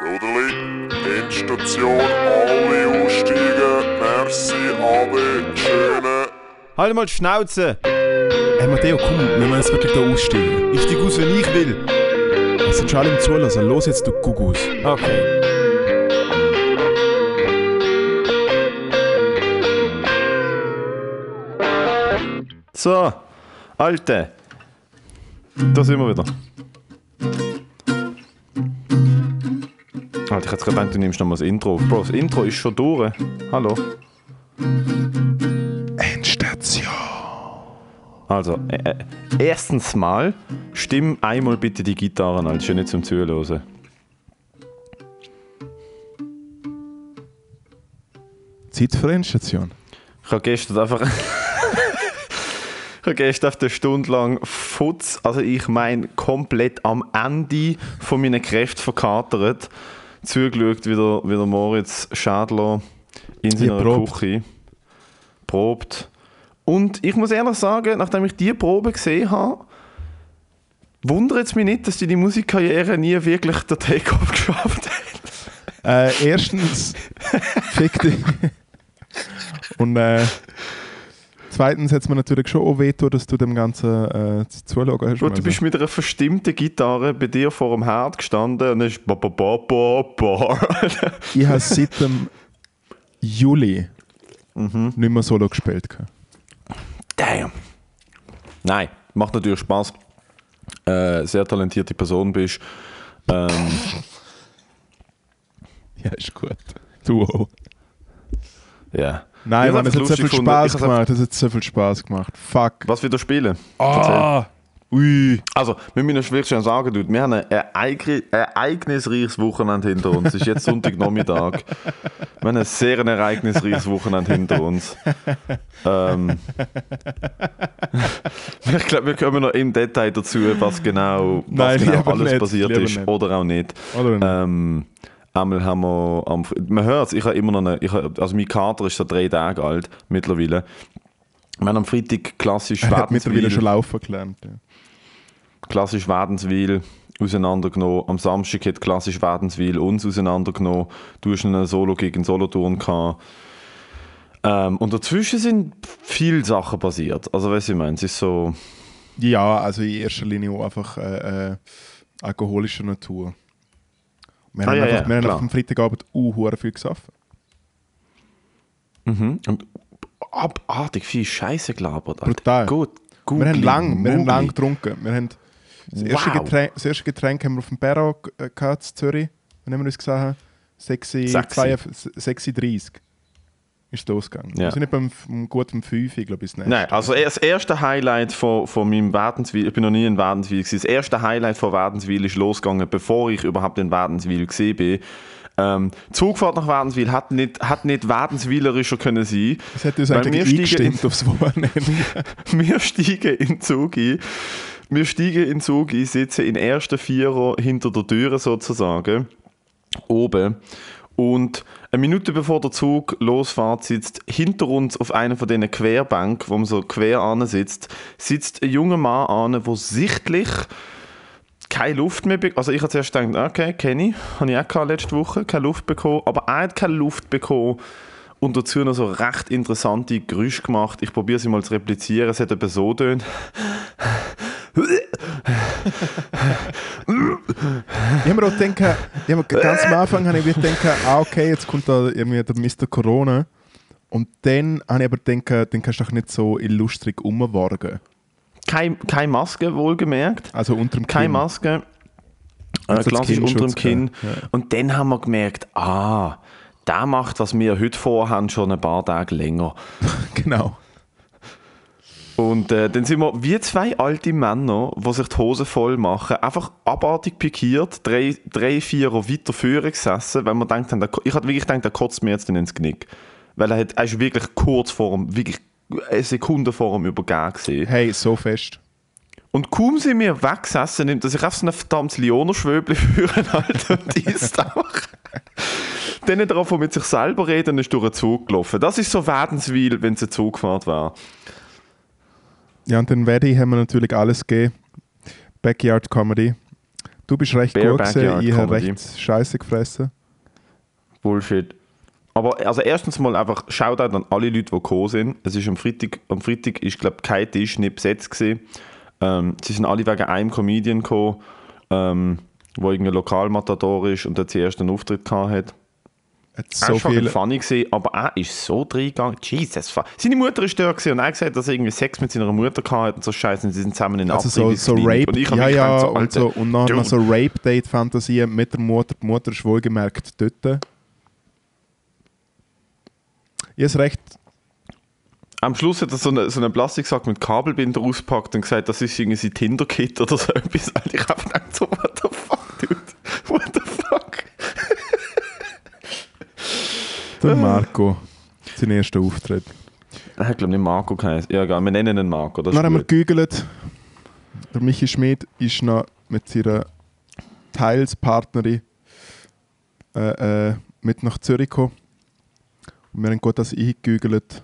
Soderli, Endstation, alle aussteigen. Merci, Ade, schöne. Halt mal die Schnauze! Hey Matteo, komm, wir müssen jetzt wirklich da aussteigen. Ich steig aus, wenn ich will. Es sind schon alle im Zulassen. Los jetzt, du Gugus. Okay. So, Alte. Da sind wir wieder. Alter, ich hätte jetzt gedacht, du nimmst noch mal das Intro auf. Bro, das Intro ist schon durch. Hallo. Endstation. Also, äh, äh, erstens mal, stimm einmal bitte die Gitarre an, das ist ja nicht zum Zuhören. Zeit für Endstation. Ich habe gestern einfach. ich habe gestern auf eine Stunde lang Futz, also ich meine komplett am Ende von meinen Kräften verkatert, zugeschaut, wie der, wie der Moritz Schadler in seiner. Küche probt. Und ich muss ehrlich sagen, nachdem ich diese Probe gesehen habe, wundert es mich nicht, dass die die Musikkarriere nie wirklich der Take-Off geschafft hat. Äh, erstens, fick dich. Und äh, zweitens hat es mir natürlich schon auch wehgetan, dass du dem Ganzen äh, zuschauen hast. Gut, du bist mit einer verstimmten Gitarre bei dir vor dem Herd gestanden und hast ba ba ba ba ba. ich habe seit dem Juli nicht mehr Solo gespielt. Damn. Nein, macht natürlich Spaß. Äh, sehr talentierte Person bist. Ähm, Ja, ist gut. Du auch. ja. Nein, Mann, es hat so viel gefunden. Spaß Ich gemacht. Es hat so viel Spaß gemacht. Fuck. Was wieder spielen? Ah, ui. Also, wir müssen wirklich schon sagen, dude, wir haben ein ereigni- ereignisreiches Wochenende hinter uns. Es ist jetzt Sonntagnachmittag. Wir haben ein sehr ereignisreiches Wochenende hinter uns. Ähm, ich glaube, wir kommen noch im Detail dazu, was genau, was Nein, genau alles nicht, passiert lieber ist nicht. oder auch nicht. Oder nicht? Ähm, einmal haben wir am, man hört es, ich habe immer noch eine, ich habe, also mein Kater ist so drei Tage alt mittlerweile. Wir haben am Freitag klassisch hat mittlerweile Wädenswil- schon laufen gelernt. Ja. klassisch Wädenswil auseinandergenommen. Am Samstag hat klassisch Wädenswil uns auseinandergenommen. Du hast einen Solo-Gig in Solothurn gehabt. Ähm, und dazwischen sind viele Sachen passiert. Also, weißt du, ich meine, es ist so. Ja, also in erster Linie auch einfach äh, äh, alkoholischer Natur. Wir Ah, haben ja, einfach, ja, wir haben einfach am Freitagabend uh, viel gesoffen. Mhm. Und abartig viel Scheiße gelabert. Alter. Brutal. Gut. wir haben lang, wir haben lang getrunken. Wir haben das, erste Wow. Getränk, das erste Getränk haben wir auf dem Perro äh, gehabt, in Zürich. Wann haben wir uns gesehen? haben? 6, Sechsi. 6.30 ist es losgegangen. Ja. Wir sind nicht beim gut um 5 Uhr, glaube ich, das nächste. Nein, also das erste Highlight von, von meinem Wädenswil, ich bin noch nie in Wädenswil gewesen, das erste Highlight von Wädenswil ist losgegangen, bevor ich überhaupt in Wädenswil gesehen bin. Ähm, Zugfahrt nach Wädenswil hat nicht, hat nicht wädenswilerischer können sein. Das hat uns eigentlich wir steigen aufs Wochenende. Wir steigen in Zug ein. Wir steigen in den Zug ein, sitzen in ersten Vierer hinter der Türe sozusagen, oben. Und eine Minute bevor der Zug losfährt, sitzt hinter uns auf einer von diesen Querbänken, wo man so quer an sitzt, sitzt ein junger Mann an, der sichtlich keine Luft mehr bekommen. Also ich habe zuerst gedacht, okay, kenne ich, habe ich auch gehabt letzte Woche, keine Luft bekommen, aber er hat keine Luft bekommen und dazu noch so recht interessante Geräusche gemacht. Ich probiere sie mal zu replizieren, es hat eben so tönt. Ich habe mir auch gedacht, ich hab ganz am Anfang habe ich gedacht, ah, okay, jetzt kommt da irgendwie der Mr. Corona. Und dann habe ich aber gedacht, dann kannst du doch nicht so illustrig umwargen. Keine, keine Maske, wohlgemerkt. Also unter dem Keine Kinn. Maske. Äh, klassisch unter dem Kinn. ja. Und dann haben wir gemerkt, ah, der macht, was wir heute vorhaben, schon ein paar Tage länger. Genau. Und äh, dann sind wir wie zwei alte Männer, die sich die Hose voll machen, einfach abartig pikiert, drei, drei vierer weiter vorne gesessen, weil haben, der, ich hatte wirklich gedacht, der kotzt mir jetzt ins Knick. Weil er, hat, er ist wirklich kurz vor dem, wirklich eine Sekunde vor dem Übergehen gesehen. Hey, so fest. Und kaum sind wir weggesessen, nimmt er sich auf so ein verdammtes Lioner-Schwöbli führen halt, und isst einfach. Dann hat er angefangen mit sich selber reden und ist durch den Zug gelaufen. Das ist so Wädenswil, wenn es eine Zugfahrt war. Ja, und dann Wedi haben wir natürlich alles gegeben. Backyard Comedy. Du bist recht Bare gut gewesen, ich habe recht Scheiße gefressen. Bullshit. Aber also erstens mal einfach Shoutout an alle Leute, die gekommen sind. Es ist am Freitag, am Freitag ist glaube kein Tisch nicht besetzt gewesen. Ähm, sie sind alle wegen einem Comedian gekommen, ähm, wo irgendein Lokalmatador ist und der zuerst einen Auftritt gehabt hat. Hat So so er war viel. funny gewesen, aber er ist so reingegangen. Jesus, fuck. Seine Mutter ist da und er hat gesagt, dass er irgendwie Sex mit seiner Mutter gehabt hat und so Scheiße und sie sind zusammen in Also so, so Abtreibungsklinik. Rape, Und ich ja, ja, gedacht, und, so, und dann noch so Rape-Date-Fantasien mit der Mutter. Die Mutter ist wohlgemerkt dort. Ich habe recht, Am Schluss hat er so einen so einen Plastiksack mit Kabelbinder ausgepackt und gesagt, das ist irgendwie sein Tinder-Kit oder so etwas. Alter, ich habe gedacht, so, what the fuck, dude? What the fuck? Der Marco, sein erster Auftritt. Er hat, glaube ich, nicht Marco geheißen. Ja, egal, wir nennen ihn Marco. Das Dann haben wir gegoogelt. Der Michi Schmid ist noch mit seiner Teilspartnerin äh, äh, mit nach Zürich gekommen. Und wir haben gut das eingegoogelt.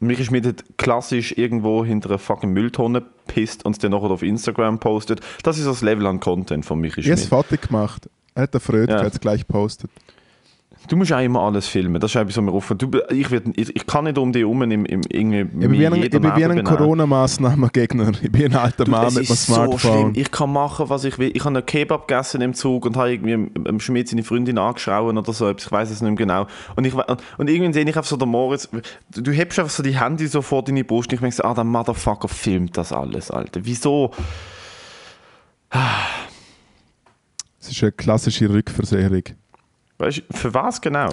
Michi Schmidt hat klassisch irgendwo hinter einer fucking Mülltonne pisst und es dann nachher auf Instagram postet. Das ist das Level an Content von Michi Ich habe es Schmidt. fertig gemacht. Er hat eine Freude, Ja. er hat es gleich gepostet. Du musst auch immer alles filmen. Das ist etwas, was mir offen. Du, ich, werd, ich, ich kann nicht um dich herum im, im, irgendwie Ich bin wie ein, ich bin wie ein Corona-Massnahmen-Gegner. Ich bin ein alter Du, Mann mit einem ist so schlimm. Smartphone. Ich kann machen, was ich will. Ich habe einen Kebab gegessen im Zug und habe irgendwie am- Schmidt seine Freundin angeschrien oder so. Ich weiß es nicht mehr genau. Und, ich, und, und irgendwann sehe ich einfach so den Moritz. Du, du hebst einfach so die Handy so vor deine Brust und ich denke so, ah, der Motherfucker filmt das alles, Alter. Wieso? Es ist eine klassische Rückversicherung. Weißt du, für was genau?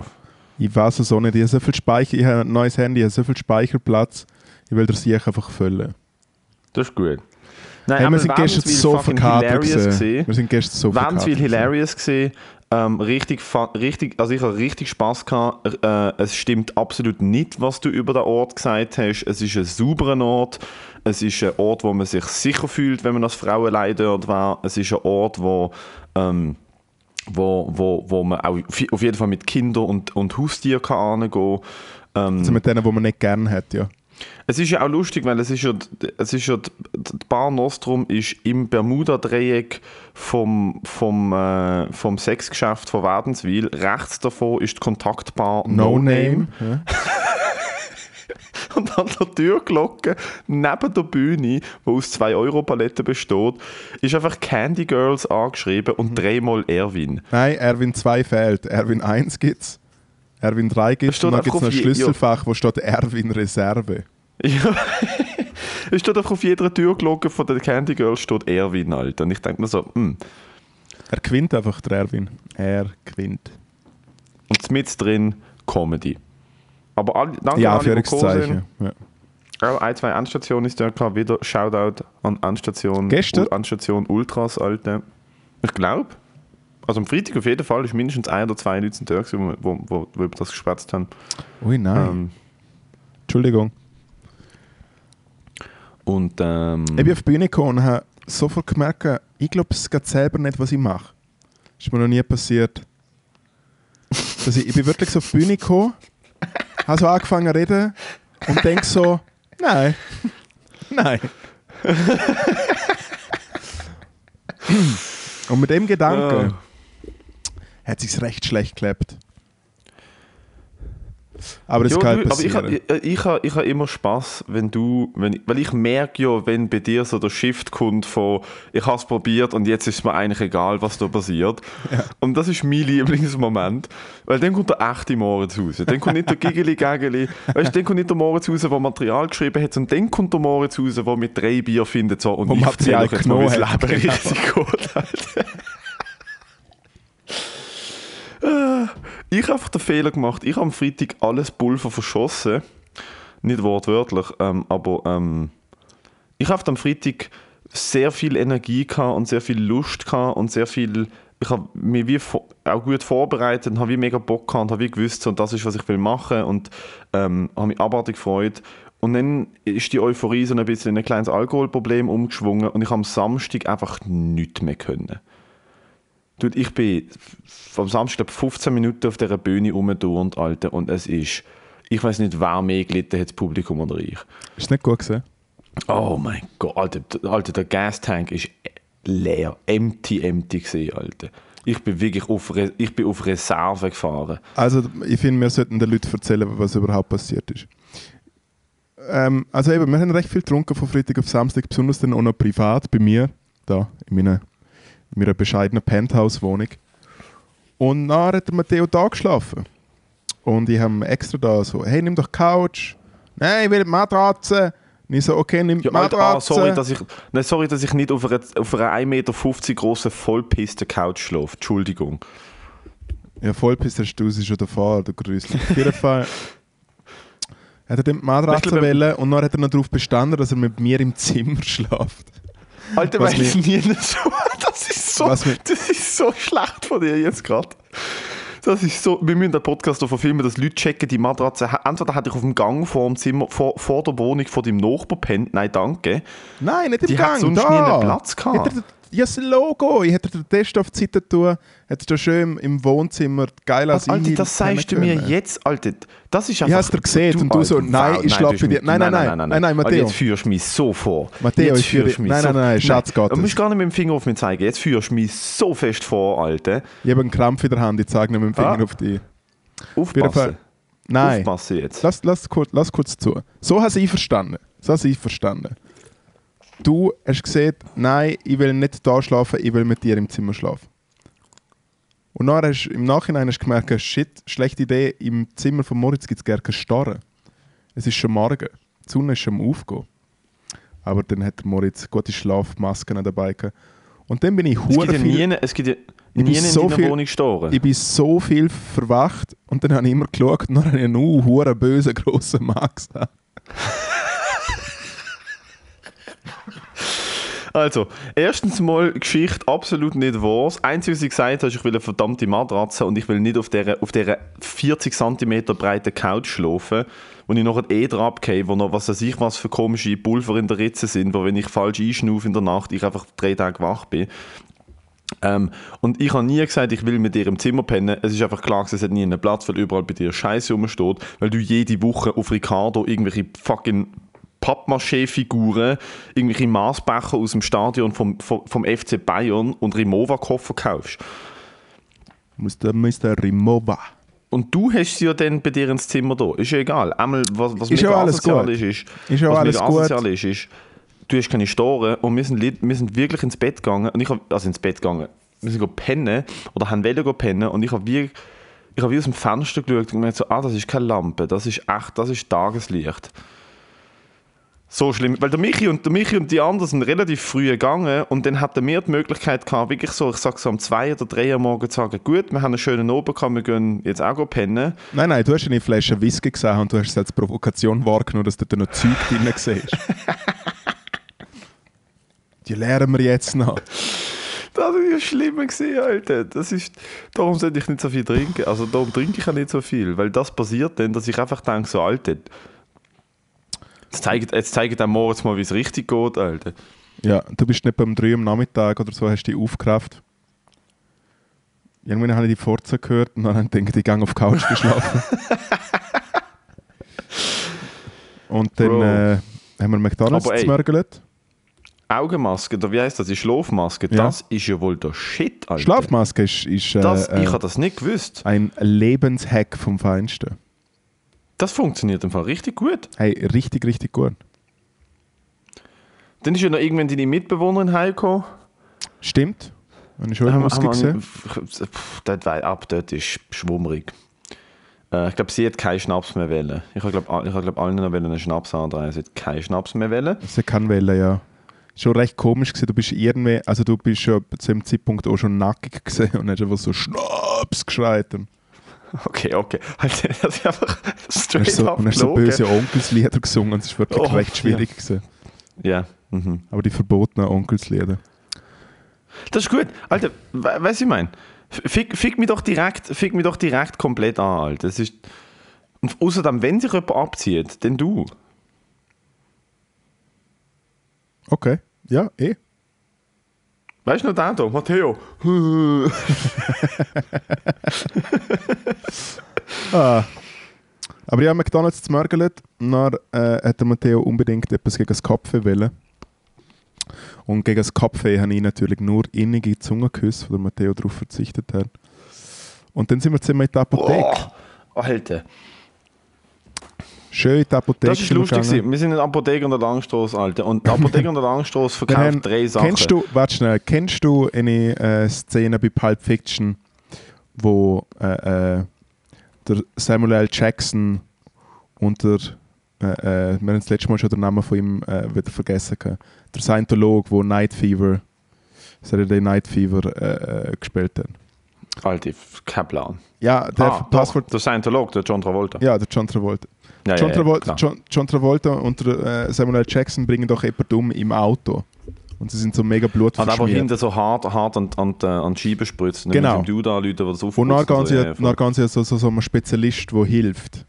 Ich weiß es auch nicht. Ich habe so viel Speicher, ich habe ein neues Handy, ich habe so viel Speicherplatz. Ich will das sicher einfach füllen. Das ist gut. Nein, Hey, wir sind gestern so verkatert gewesen. Wir sind gestern so Wahnsinnig viel verkatert hilarious gesehen. Ähm, richtig, richtig, also ich habe richtig Spaß gehabt. Äh, es stimmt absolut nicht, was du über den Ort gesagt hast. Es ist ein sauberer Ort. Es ist ein Ort, wo man sich sicher fühlt, wenn man als Frau allein dort war. Es ist ein Ort, wo, ähm, wo, wo, wo man auch auf jeden Fall mit Kindern und, und Haustieren kann hingehen kann. Ähm, Also mit denen, die man nicht gerne hat, ja. es ist ja auch lustig, weil es ist ja, es ist ja die Bar Nostrum ist im Bermuda-Dreieck vom, vom, äh, vom Sexgeschäft von Wädenswil. Rechts davon ist die Kontaktbar No, Name. Ja. Und an der Türglocke neben der Bühne, die aus 2-Euro-Paletten besteht, ist einfach Candy Girls angeschrieben Mhm. und dreimal Erwin. Nein, Erwin 2 fehlt. Erwin 1 gibt es. Erwin 3 gibt es. Und dann einfach gibt es noch ein Schlüsselfach, wo steht Erwin Reserve. Ja. es steht einfach auf jeder Türglocke von der Candy Girls steht Erwin, Alter. Und ich denke mir so, hm. Er gewinnt einfach, der Erwin. Er gewinnt. Und mit drin Comedy. Aber alle, danke Ja, an alle, die. Ja. Auch ein, zwei Endstationen ist da gehabt. Wieder Shoutout an Endstation. Gestern? U- Endstation Ultras, Alter. Ich glaube. Also am Freitag auf jeden Fall ist mindestens ein oder zwei Leute da, gewesen, wo, wo, wo über das geschwätzt haben. Ui, nein. Ähm, Entschuldigung. und ähm, Ich bin auf die Bühne gekommen und habe sofort gemerkt, ich glaube es geht selber nicht, was ich mache. Das ist mir noch nie passiert. Dass ich, ich bin wirklich so auf die Bühne gekommen, habe so angefangen zu reden und denke so, nein, nein. und mit dem Gedanken hat es sich recht schlecht gelebt. Aber das Ja, kann du, aber ich, ha- ich, ich, ha- ich habe immer Spaß, wenn du, wenn ich, weil ich merke ja, wenn bei dir so der Shift kommt von ich habe es probiert und jetzt ist mir eigentlich egal, was da passiert. Und das ist mein Lieblingsmoment, weil dann kommt der echte Moritz raus. Dann kommt nicht der Gigeli Gageli, weißt, dann kommt nicht der Moritz raus, der Material geschrieben hat, sondern dann kommt der Moritz raus, der mit drei Bier findet so und Wo ich erzähle euch jetzt mal, wie das Leben richtig geht. Ich habe einfach den Fehler gemacht. Ich habe am Freitag alles Pulver verschossen. Nicht wortwörtlich, ähm, aber ähm, ich habe am Freitag sehr viel Energie gehabt und sehr viel Lust gehabt und sehr viel. Ich habe mich wie auch gut vorbereitet und habe wie mega Bock gehabt und habe wie gewusst, so, das ist, was ich will machen und ähm, habe mich abartig gefreut. Und dann ist die Euphorie so ein bisschen in ein kleines Alkoholproblem umgeschwungen und ich habe am Samstag einfach nichts mehr können. Ich bin am Samstag glaub, 15 Minuten auf dieser Bühne rumgeturnt, Alter, und es ist, ich weiß nicht, wer mehr gelitten hat, das Publikum oder ich. Ist nicht gut gesehen. Oh mein Gott, Alter, Alter der Gastank ist leer. Empty, empty gesehen, Alter. Ich bin wirklich auf, Re ich bin auf Reserve gefahren. Also ich finde, wir sollten den Leuten erzählen, was überhaupt passiert ist. Ähm, also eben, wir haben recht viel getrunken von Freitag auf Samstag, besonders dann auch noch privat bei mir, da in meiner, in meiner bescheidenen Penthouse-Wohnung. Und dann hat der Matteo da geschlafen. Und ich habe extra da so, hey, nimm doch Couch. Nein, ich will die Matratze. Und ich so, okay, nimm die Ja, Alter, Matratze. ah, sorry, dass ich, nein, sorry, dass ich nicht auf einer, auf einer 1,50 Meter grossen Vollpiste-Couch schlafe. Entschuldigung. Ja, Vollpiss hast du sie schon davor, du Grüßli. Auf jeden Fall hat er dann die Matratze wenn- wählen und dann hat er noch darauf bestanden, dass er mit mir im Zimmer schläft. Alter, weil ich nie so. Das ist so, Was mir- das ist so schlecht von dir jetzt gerade. Das ist so. Wir müssen den Podcast auch verfilmen, dass Leute checken, die Matratze. Entweder hatte ich auf dem Gang vor dem Zimmer, vor, vor der Wohnung von deinem Nachbar pennt. Nein, danke. Nein, nicht im Die Gang, hat sonst da. nie einen Platz gehabt. Ja, das Logo. Ich hätte den Test auf die Seite tun, hätte da schön im Wohnzimmer geil als Alter, das sagst du mir jetzt, Alter. Das ist Ich einfach. hab's dir gesehen und du so, nein, ich du schlaf hast bei dir. Nein, nein, nein, nein, nein, Matteo. Jetzt führst du mich so vor. Matteo, jetzt ich führst du mich nein, so, nein, nein, Schatz Du Gottes. musst gar nicht mit dem Finger auf mich zeigen. Jetzt führst du mich so fest vor, Alter. Ich habe einen Krampf in der Hand, ich zeige nicht mit dem Finger Ah. auf dich. Aufpassen. Nein, Aufpassen jetzt. lass, lass, kurz, lass kurz zu. So hast du ich verstanden. So hast du ich verstanden. Du hast gesehen, nein, ich will nicht da schlafen, ich will mit dir im Zimmer schlafen. Und dann hast du im Nachhinein hast du gemerkt, shit, schlechte Idee, im Zimmer von Moritz gibt es gar keine Starre. Es ist schon Morgen, die Sonne ist schon am Aufgehen. Aber dann hat Moritz gute Schlafmasken dabei gehabt. Und dann bin ich hure ja viel... nie, es gibt ja nie in so viel- Wohnung Storen. Ich bin so viel verwacht und dann habe ich immer geschaut und dann habe ich einen uh, hure bösen grossen Mann gesehen. Also, erstens mal, Geschichte absolut nicht wahr. Das Einzige, was ich gesagt habe, ist, ich will eine verdammte Matratze und ich will nicht auf dieser, auf dieser 40 cm breiten Couch schlafen, wo ich nachher eh dran abgehe, wo noch was weiß ich was für komische Pulver in der Ritze sind, wo wenn ich falsch einschnaufe in der Nacht, ich einfach drei Tage wach bin. Ähm, und ich habe nie gesagt, ich will mit dir im Zimmer pennen. Es ist einfach klar, es hat nie einen Platz, weil überall bei dir Scheiße rumsteht, weil du jede Woche auf Ricardo irgendwelche fucking Pappmaché-Figuren, irgendwelche Maßbecher aus dem Stadion vom, vom, vom FC Bayern und Rimowa-Koffer kaufst. Mr. Mr. Rimova. Und du hast sie ja dann bei dir ins Zimmer da. Ist ja egal. Einmal, was, was Ist ja alles gut. ist, ist, Ist ja alles gut. ist, ist, du hast keine Storen und wir sind, wir sind wirklich ins Bett gegangen. Und ich hab, also ins Bett gegangen. Wir sind pennen oder haben wollen pennen und ich habe wie, ich hab wie aus dem Fenster geschaut und gemerkt so, ah, das ist keine Lampe, das ist echt, das ist Tageslicht. So schlimm, weil der Michi und, der Michi und die anderen sind relativ früh gegangen und dann hatten wir die Möglichkeit gehabt, wirklich so, ich sag so um zwei oder drei Uhr morgens zu sagen, gut, wir haben einen schönen Abend gehabt, wir gehen jetzt auch pennen. Nein, nein, du hast eine Flasche Whisky gesehen und du hast es als Provokation wahrgenommen, dass du da noch Zeug drin siehst. Die lernen wir jetzt noch. Das ist ja schlimmer gewesen, Alter. Das ist, darum sollte ich nicht so viel trinken. Also darum trinke ich auch nicht so viel. Weil das passiert dann, dass ich einfach denke, so, Alter, jetzt zeigt, jetzt zeigt der Moritz mal, wie es richtig geht, Alter. Ja, du bist nicht beim 3 am Nachmittag oder so, hast dich aufgerafft. Irgendwann habe ich die Forza gehört und dann habe ich gedacht, ich gehe auf die Couch geschlafen. und dann äh, haben wir McDonalds zmörgelt. Augenmaske, oder wie heißt das? Die Schlafmaske, Ja. das ist ja wohl der Shit, Alter. Schlafmaske ist, ist äh, Das, äh, ich habe das nicht gewusst. ein Lebenshack vom Feinsten. Das funktioniert im Fall richtig gut. Hey, richtig, richtig gut. Dann ist ja noch irgendwann deine Mitbewohnerin heimgekommen. Stimmt. Habe ich schon Haben- haben gesehen. dort ab dort ist schwummrig. Äh, ich glaube, sie hat keinen Schnaps mehr wählen. Ich habe glaube, ich glaub, allen noch wollen einen Schnaps andrehen. Sie hat keinen Schnaps mehr wählen. Sie kann wählen, ja. Schon recht komisch gewesen. Du bist irgendwie, also du bist schon zu dem Zeitpunkt auch schon nackig gesehen und hast einfach so Schnaps geschreit. Und Okay, okay. Halt, das ist einfach straight so, up und so böse Onkelslieder gesungen und es ist wirklich Oh, recht schwierig gewesen. Ja. Mhm. Aber die verbotenen Onkelslieder. Das ist gut. Alter, we weißt du, ich meine? Fick, fick mich doch direkt, fick mich doch direkt komplett an, Alter. Das ist. Und außerdem, wenn sich jemand abzieht, dann du. Okay, ja, eh. Weißt du noch den da? Matteo. Ah. Aber ja, McDonalds zu Mörgelt, dann äh, hat der Matteo unbedingt etwas gegen das Kopf wollen. Und gegen das Kopfweh habe ich natürlich nur innige Zungenküsse, wo der Matteo darauf verzichtet hat. Und dann sind wir zusammen in der Apotheke. Boah, Alter. Schön in die Apotheke. Das ist lustig. gegangen. gewesen. Wir sind in der Apotheke an der Langstrasse, Alter. Und die Apotheke an der Langstrasse verkauft haben- drei Sachen. Kennst du, warte schnell, kennst du eine äh, Szene bei Pulp Fiction, wo äh, äh, der Samuel L. Jackson und der, äh, äh, wir haben das letzte Mal schon den Namen von ihm äh, wieder vergessen, gehabt. der Scientolog, wo Night Fever, Saturday Night Fever gespielt hat. Alter, kein Plan. Ja, der ah, Passwort, doch, der Scientolog, der John Travolta. ja, der John Travolta. Ja, John, ja, Travol klar. John, John Travolta und äh, Samuel. Jackson bringen doch jemanden um im Auto. Und sie sind so mega Hat aber blutverschmiert. hinten so hart, hart an, an, die- an die Scheibe spritzt. Nicht Genau. mit dem Dude anrufen, der das Und dann gehen sie, sie so, so, so einem Spezialist, der hilft.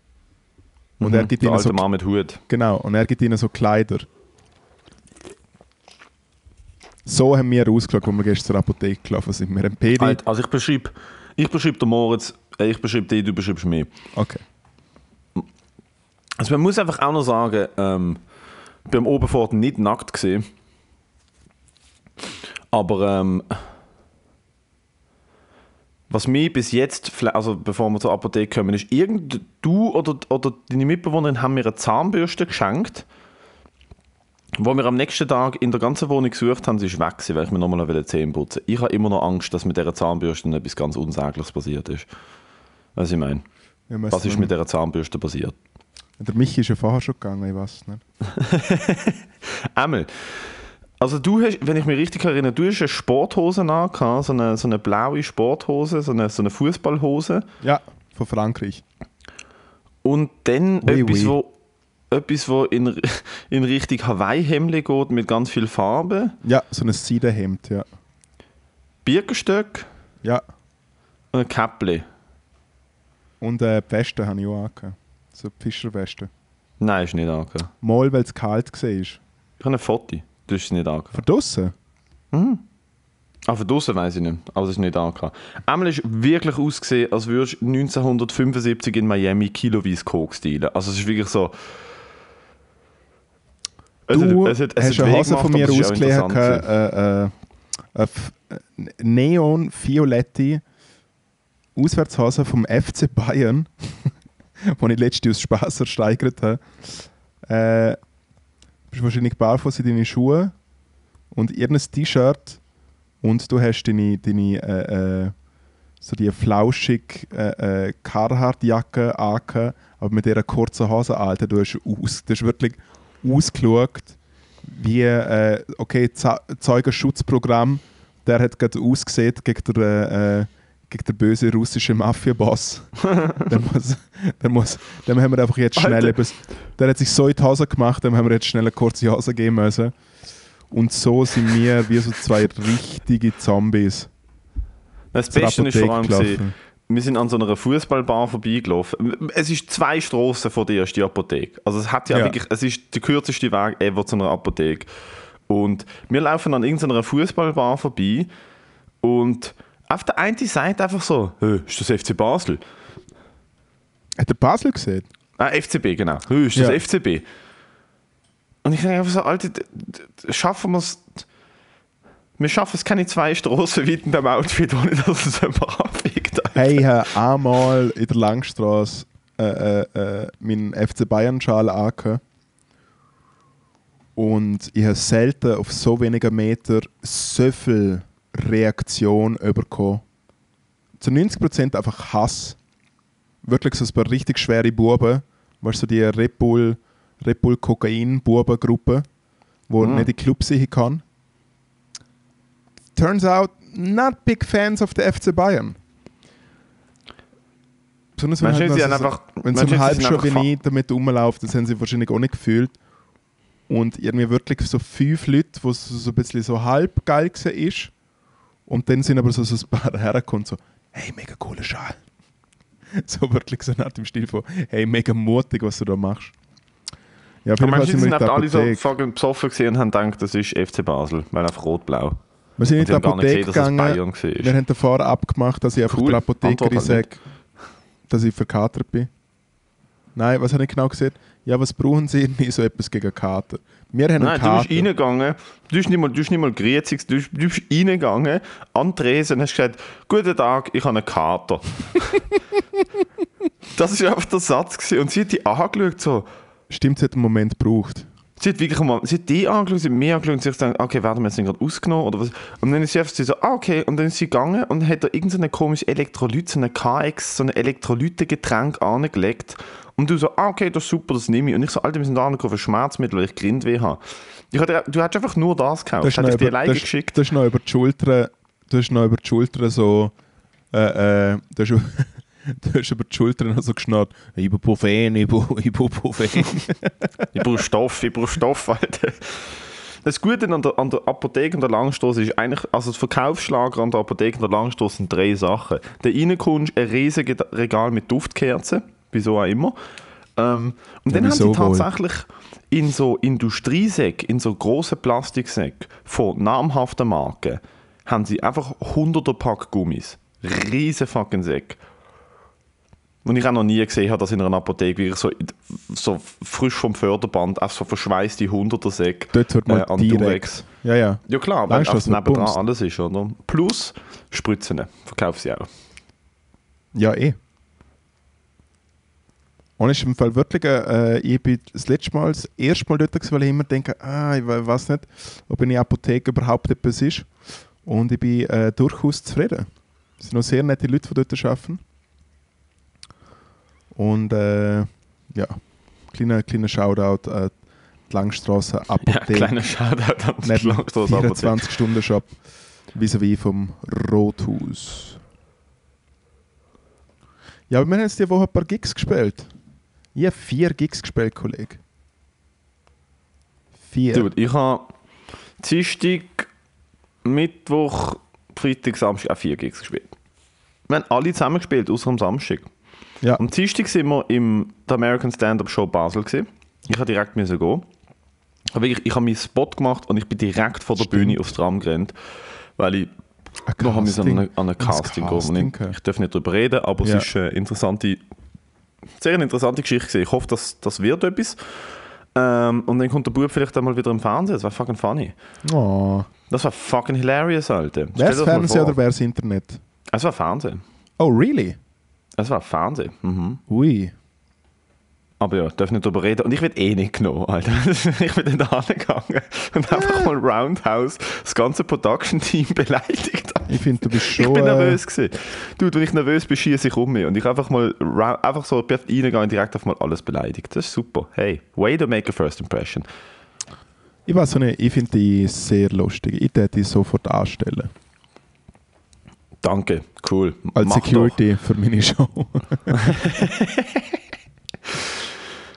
Und er gibt der ihnen so, Mann mit Hut. genau, und er gibt ihnen so Kleider. So haben wir ausgeschaut, als wir gestern zur Apotheke gelaufen sind. Wir haben Pedi. Also ich beschreibe ich beschreib den Moritz, äh, ich beschreibe dich, du beschreibst mich. Okay. Also man muss einfach auch noch sagen, ähm, beim Oberfahrt nicht nackt gesehen. Aber ähm, was mir bis jetzt, also bevor wir zur Apotheke kommen, ist, irgend du oder, oder deine Mitbewohnerin haben mir eine Zahnbürste geschenkt, wo wir am nächsten Tag in der ganzen Wohnung gesucht haben, sie ist weg gewesen, weil ich mir nochmal eine Zähne putzen Ich habe immer noch Angst, dass mit dieser Zahnbürste etwas ganz Unsägliches passiert ist. Was ich meine. Müssen- Was ist mit dieser Zahnbürste passiert? Der Michi ist ja vorher schon gegangen, ich weiß nicht. Einmal. Also du hast, wenn ich mich richtig erinnere, du hast eine Sporthose an, so eine, so eine blaue Sporthose, so eine, so eine Fußballhose Ja, von Frankreich. und dann Oui, etwas, oui. wo etwas, wo in, in Richtung Hawaii-Hemd geht mit ganz viel Farbe, Ja, so ein Seidenhemd, ja. Birkenstock Ja, und ein Käppli. und äh, die Weste habe ich auch angehabt. So Fischerweste. Nein, ist nicht angekommen. Mal, weil es kalt war. Ich habe ein Foto, das ist nicht angekommen. Von draussen? Ah, von draussen weiss ich nicht, aber das ist nicht angekommen. Einmal ist wirklich ausgesehen, als würdest du 1975 in Miami kiloweise Koks dealen. Also es ist wirklich so... Es Du hat- es hat- es hast eine Hose von mir es ausgelegt, gewesen. äh, äh, eine äh, neon-violette Auswärtshose vom FC Bayern, die ich letztens aus Spaß ersteigert habe. Äh, bist wahrscheinlich barfuß in deine Schuhe und irgendein T-Shirt und du hast deine, deine äh, äh, so die flauschig äh, äh, Carhartt-Jacke angehabt, aber mit dieser kurzen Hose, Alter, du hast, aus, du hast wirklich ausgeschaut, wie, äh, okay, Ze- Zeugenschutzprogramm, der hat gerade ausgesehen gegen den, äh, gegen den bösen russischen Mafia-Boss. der muss, der muss, dem haben wir einfach jetzt schnell, Alter. etwas, der hat sich so in die Hose gemacht, dem haben wir jetzt schnell eine kurze Hose geben müssen. Und so sind wir wie so zwei richtige Zombies. Das Beste ist vor allem, gewesen, gelaufen. wir sind an so einer Fußballbar vorbeigelaufen. Es ist zwei Straßen vor dir ist die Apotheke. Also es hat ja, Ja. wirklich, es ist der kürzeste Weg ever zu einer Apotheke. Und wir laufen an irgendeiner Fußballbar vorbei und auf der einen Seite einfach so, «Hä, ist das FC Basel? Hat der Basel gesehen? Ah, FCB, genau. «Hä, ist das Ja. FCB? Und ich denke einfach so, Alter, schaffen wir es. Wir schaffen es keine zwei Straßen weit in dem Outfit, ohne dass es jemand anfickt. Hey, ich habe einmal in der Langstrasse äh, äh, äh, meinen FC Bayern-Schal angehabt. Und ich habe selten auf so wenigen Meter so viel Reaktion bekommen. Zu 90% einfach Hass. Wirklich so ein paar richtig schwere Buben. Weißt du, so die Red Bull, Red Bull Kokain-Buben-Gruppe, die Mhm. nicht in die Club sehen kann. Turns out, not big fans of the FC Bayern. Besonders wenn, halt sie so- einfach- wenn so ein sie halb sind schon einfach wie ich damit rumläuft, das haben sie wahrscheinlich auch nicht gefühlt. Und irgendwie wirklich so fünf Leute, wo es so ein bisschen so halb geil war. Und dann sind aber so, so ein paar hergekommen so, hey, mega cooler Schal. So wirklich so nach dem Stil von, hey, mega mutig, was du da machst. Ja, auf jeden Fall sind wir sind alle so fucking besoffen und haben gedacht, das ist FC Basel, weil einfach rot-blau. Wir sind in die nicht Apotheke gesehen, gegangen. Wir haben davor abgemacht, dass ich einfach Cool. der Apothekerin sage, dass ich verkatert bin. Nein, was habe ich genau gesehen? Ja, was brauchen Sie? Nie so etwas gegen Kater. Wir haben Nein, du bist reingegangen, du bist nicht mal, du bist nicht mal grüßig, du bist, du bist reingegangen an Tresen und hast gesagt, guten Tag, ich habe einen Kater. das war einfach der Satz. Gewesen. Und sie hat die angeschaut so, Stimmt, es hat einen Moment gebraucht. Sie hat wirklich mal, sie hat die angeschaut, sie hat mich angeschaut und sich gedacht, okay, werden wir jetzt nicht gerade ausgenommen oder was? Und dann ist sie einfach so, ah, okay, und dann ist sie gegangen und hat da irgendeine komische Elektrolyt, so eine KX, so ein Elektrolytengetränk angelegt. Und du so, ah, okay, das ist super, das nehme ich. Und ich so, Alter, wir sind da für Schmerzmittel, weil ich Grindweh habe. Ich hatte, du hättest einfach nur das gekauft. Das ist, Hätte ich dir über, alleine das, geschickt. das ist noch über die Schulter, du hast noch über die Schulter so, äh, äh, du hast, du hast über die Schulter noch so geschnarrt, Ibuprofen, Ibu, Ibuprofen. Ich brauche Stoff, ich brauche Stoff, Alter. Das Gute an der, an der Apotheke und der Langstrasse ist eigentlich, also das Verkaufsschlager an der Apotheke und der Langstrasse sind drei Sachen. Da reinkommst ein riesiges Regal mit Duftkerzen, wieso auch immer. Ähm, und Ja, dann haben sie wieso wohl? tatsächlich in so Industriesäcken, in so grossen Plastiksäcken von namhaften Marken, haben sie einfach hunderte Pack Gummis. Riesen fucking Säcke. Und ich auch noch nie gesehen habe, dass in einer Apotheke wirklich so, so frisch vom Förderband auch so verschweißte hunderter Säcke Dort hört man äh, an direkt. Durex. Ja, ja. Ja klar, weil Langstrasse also nebendran bumst. alles ist, oder? Plus Spritzen, verkaufen sie auch. Ja, eh. Und ist im Fall wirklich, äh, ich bin das letzte Mal, das erste Mal dort gewesen, weil ich immer denke, ah, ich we- weiß nicht, ob in der Apotheke überhaupt etwas ist. Und ich bin äh, durchaus zufrieden. Es sind noch sehr nette Leute, die dort arbeiten. Und äh, ja, kleiner, kleiner Shoutout an die Langstrasse Ja, Apotheke. kleiner Shoutout an die Langstrasse Apotheke. 24-Stunden-Shop vis-à-vis vom Rothaus. Ja, aber wir haben jetzt die Woche ein paar Gigs gespielt. Ich habe vier Gigs gespielt, Kollege. Vier. Dude, ich habe Dienstag, Mittwoch, Freitag, Samstag auch vier Gigs gespielt. Wir haben alle zusammen gespielt, außer am Samstag. Ja. Am Dienstag sind wir im der American Stand-Up Show Basel. Gewesen. Ich habe direkt müssen gehen. Aber wirklich, ich habe meinen Spot gemacht und ich bin direkt vor der Stimmt. Bühne aufs Tram gerannt, weil ich noch an Casting. ein, an ein Casting gehen. Casting, Und Ich, ich darf nicht darüber reden, aber Ja. es ist eine interessante, sehr eine interessante Geschichte. gewesen. Ich hoffe, dass das wird etwas. Ähm, und dann kommt der Bub vielleicht einmal wieder im Fernsehen. Das wäre fucking funny. Oh. Das war fucking hilarious, Alter. Wer Fernsehen oder wer ist Internet? Es war Fernsehen. Oh, really? Es war Fernsehen. Mhm. Ui. Aber ja, darf nicht darüber reden. Und ich werde eh nicht genommen, Alter. ich bin dann da gegangen und einfach mal Roundhouse das ganze Production-Team beleidigt. Ich finde, du bist schon. ich bin äh, nervös gewesen. Dude, wenn ich nervös bin, schieße ich um mich. Und ich einfach mal einfach so reingegangen und direkt auf mal alles beleidigt. Das ist super. Hey, way to make a first impression. ich weiß nicht, ich finde die sehr lustig. Ich würde die sofort anstellen. Danke, cool. Als Mach Security für meine Show. Doch.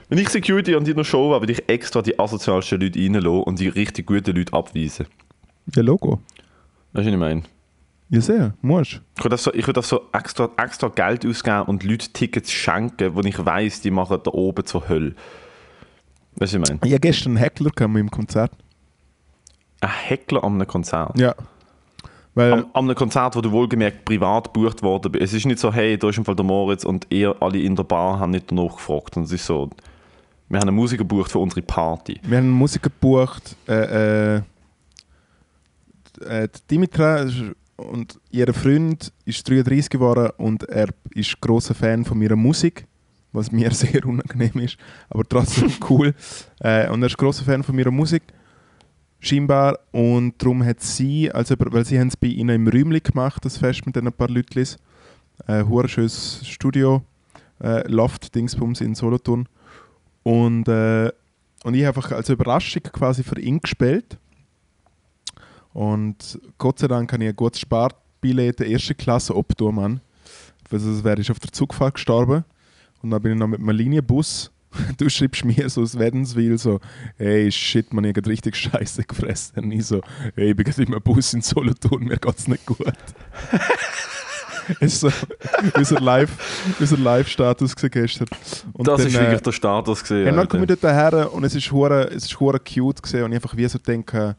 Wenn ich Security an deiner Show war, würde ich extra die asozialsten Leute reinlassen und die richtig guten Leute abweisen. ja, Logo. Weißt du, was ich meine? Ja, sehr. Musst. Ich würde, so, ich würde so extra, extra Geld ausgeben und Leute Tickets schenken, wo ich weiß, die machen da oben zur Hölle. Weißt du, was ich meine? Ich habe gestern einen Heckler gehabt im Konzert. Ein Heckler an einem Konzert. Ja. Weil, Am, an einem Konzert, wo du wohlgemerkt privat gebucht worden bist. Es ist nicht so, hey, da ist im Fall der Moritz und ihr alle in der Bar haben nicht danach gefragt. Und es ist so, wir haben einen Musiker gebucht für unsere Party. Wir haben einen Musiker gebucht. Äh, äh, äh, Dimitra und ihr Freund ist 33 geworden und er ist großer Fan von ihrer Musik, was mir sehr unangenehm ist, aber trotzdem cool. Äh, und er ist großer Fan von ihrer Musik, scheinbar. Und darum hat sie, also weil sie haben es bei ihnen im Räumli gemacht, das Fest mit ein paar Leuten. Äh, hure schönes Studio, äh, Loft, Dingsbums in Solothurn. Und, äh, und ich habe einfach als Überraschung quasi für ihn gespielt. Und Gott sei Dank habe ich ein gutes Sparbillett der ersten Klasse obtun, Mann. Weil sonst wäre ich auf der Zugfahrt gestorben. Und dann bin ich noch mit einem Linienbus. Du schreibst mir so aus Wädenswil so, hey shit, man, ich habe richtig Scheiße gefressen. Und ich so, hey, ich bin gerade einem Bus in Solothurn, mir geht's nicht gut. ist so unser Live- unser Live-Status gestern. Und das dann, ist äh, wirklich der Status gesehen. ja, dann komme ich dort her und es ist hure, es ist hure cute gesehen und ich einfach wie so denke,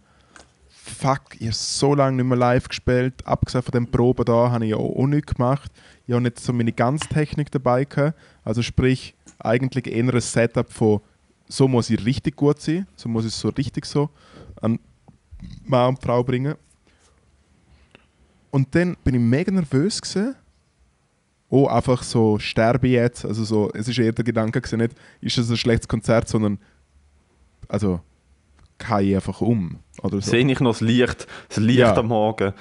fuck, ich habe so lange nicht mehr live gespielt. Abgesehen von den Proben da habe ich ja auch nichts gemacht. Ich habe nicht so meine ganze Technik dabei gehabt. Also sprich, eigentlich eher ein Setup von so muss ich richtig gut sein, so muss ich es so richtig so an Mann und Frau bringen. Und dann bin ich mega nervös gewesen. Oh, einfach so, sterbe ich jetzt. Also so, es ist eher der Gedanke gewesen, nicht, ist es ein schlechtes Konzert, sondern also kann ich einfach um. Oder so. Sehe ich noch das Licht, das Licht Ja. am Morgen.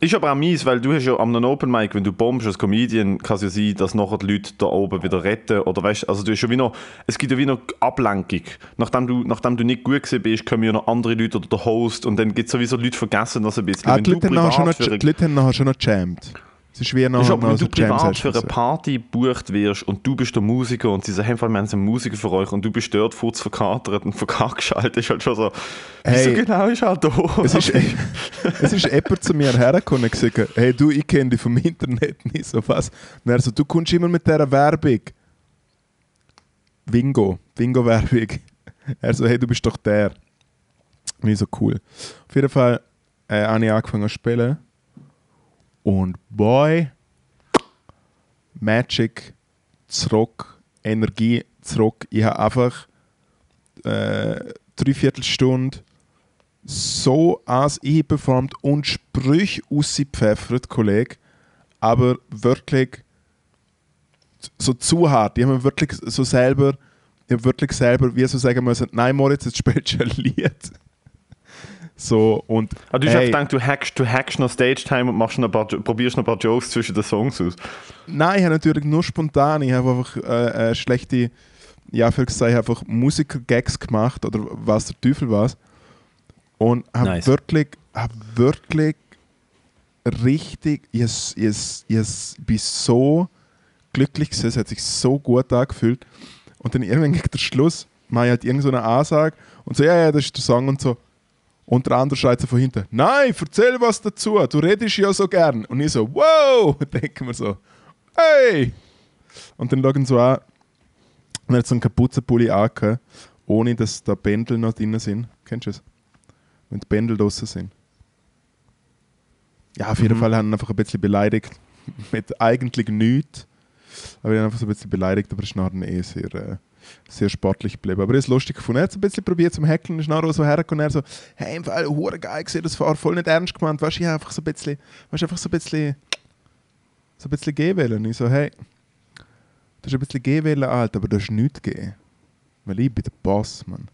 Ist aber auch mies, weil du hast ja am Open Mic, wenn du bombst als Comedian, kann es ja sein, dass nachher die Leute da oben wieder retten oder weißt, also du hast ja wie noch, es gibt ja wie noch Ablenkung. Nachdem du, nachdem du nicht gut gewesen bist, kommen ja noch andere Leute oder der Host und dann gibt es sowieso Leute vergessen das ein bisschen. Ah, die, du Leute haben nachher schon noch, die Leute haben nachher schon noch gejammt. Es ist wie noch, ist noch wenn du privat für eine Party gebucht wirst und du bist der Musiker und sie sagen, hey, wir haben einen Musiker für euch und du bist dort kurz verkatert und verkackschaltet, ist halt schon so, wieso Hey, genau ist halt da? Es ist, es ist jemand zu mir hergekommen und gesagt, hey du, ich kenne dich vom Internet nicht, so was. Und er so, du kommst immer mit dieser Werbung. Wingo, Wingo-Werbung. Er so, hey, du bist doch der. Und ich so, cool. Auf jeden Fall äh, habe ich angefangen zu spielen. Und boy, Magic zurück, Energie zurück. Ich habe einfach äh, dreiviertel Stunde so als ich performt und Sprüche ausgepfeffert, Kollege, aber wirklich so zu hart. Ich habe mir wirklich so selber, ich habe wirklich selber, wie so sagen müssen, nein Moritz, jetzt spielst du ein Lied. So, und Ah, du hast einfach gedacht, du hackst, du hackst noch Stage-Time und machst noch ein paar, probierst noch ein paar Jokes zwischen den Songs aus. Nein, ich habe natürlich nur spontan. Ich habe einfach äh, äh, schlechte, ja, für gesagt, einfach Musiker-Gags gemacht oder was der Teufel was. Und habe Nice. wirklich, hab wirklich richtig, ich, es- ich, ich bin so glücklich gewesen, es hat sich so gut angefühlt. Und dann irgendwann gegen den Schluss mache ich halt irgend so eine Ansage und so, ja, ja, das ist der Song und so. Und der andere schreit so von hinten, nein, erzähl was dazu, du redest ja so gern. Und ich so, wow, denken wir so, hey! Und dann schauen sie so an, und er hat so einen Kapuzenpulli angehabt, ohne dass da Bändel noch drin sind. Kennst du es? Wenn die Bändel draussen sind. Ja, auf jeden Fall haben ihn einfach ein bisschen beleidigt. Mit eigentlich nichts. Aber ich habe einfach so ein bisschen beleidigt, aber es ist nachher eh sehr, äh, sehr sportlich geblieben. Aber er ist lustig gefunden. Er hat es ein bisschen probiert zum Hackeln, ist nachher so hergekommen und er so, hey, im Fall, hure geil gesehen, das war voll nicht ernst gemeint. Weißt du, ich einfach so ein bisschen, weißt, du, einfach so ein bisschen, so ein bisschen gehen wollen. Und ich so, hey, du hast ein bisschen gehen wollen, Alter, aber du hast nichts gegeben. Weil ich bin der Boss, Mann.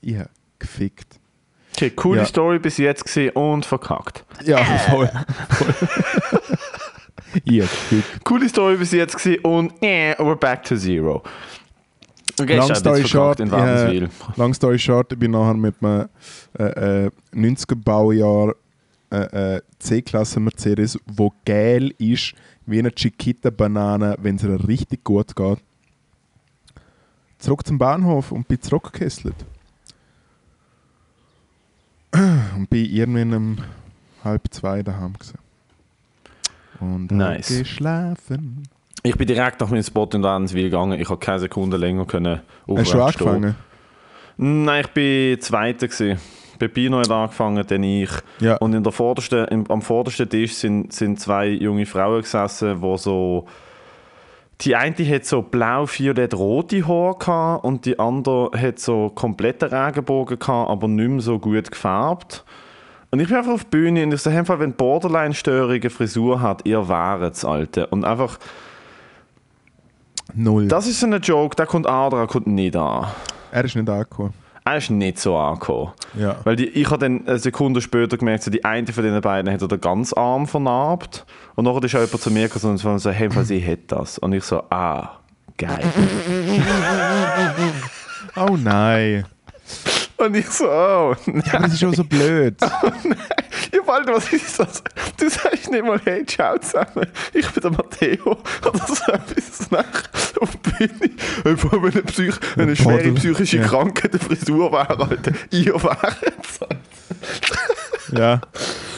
Ich habe gefickt. Okay, coole Ja. Story bis jetzt gesehen und verkackt. Ja, voll. voll. ich habe gefickt. Coole Story bis jetzt gesehen und äh, we're back to zero. Okay, Long story short, in Wädenswil. Long story short, ich bin nachher mit einem äh, äh, 90er Baujahr äh, äh, C-Klasse Mercedes, wo geil ist wie eine Chiquita Banane, wenn es ihr richtig gut geht. Zurück zum Bahnhof und bin zurückgekesselt. Und bin irgendwann um halb zwei daheim gewesen. Und Nice. geschlafen. Ich bin direkt nach meinem Spot in Wädenswil gegangen. Ich habe keine Sekunde länger können Hast du stehen. angefangen? Nein, ich bin Zweiter gewesen. Pepino hat angefangen, dann ich. Ja. Und in der vordersten, im, am vordersten Tisch sind, sind zwei junge Frauen gesessen, wo so die eine hat so blau, violett, rote Haare gehabt und die andere hat so kompletten Regenbogen gehabt, aber nicht mehr so gut gefärbt. Und ich bin einfach auf die Bühne und ich so, einfach, wenn Borderline-Störige Frisur hat, ihr wäret es, Alte. Und einfach, Null. das ist so ein Joke, der kommt an, der kommt nicht an. er ist nicht angekommen. Er ist nicht so angekommen. Ja. Weil die, ich habe dann eine Sekunde später gemerkt, so die eine von den beiden hat den ganzen Arm vernarbt. Und nachher ist auch jemand zu mir gekommen und so, hey, sie hat das. Und ich so, ah, geil. Oh nein. und ich so, oh, nein. Ja, das ist auch so blöd. Ja, Alter, was ist das? Du sagst nicht mal, hey, ciao zusammen, ich bin der Matteo. Oder so etwas nach auf die Bühne. Einfach wenn eine, Psych eine schwere psychische Ja. Krankheit eine Frisur wäre, Alter. Ihr wäret Ja.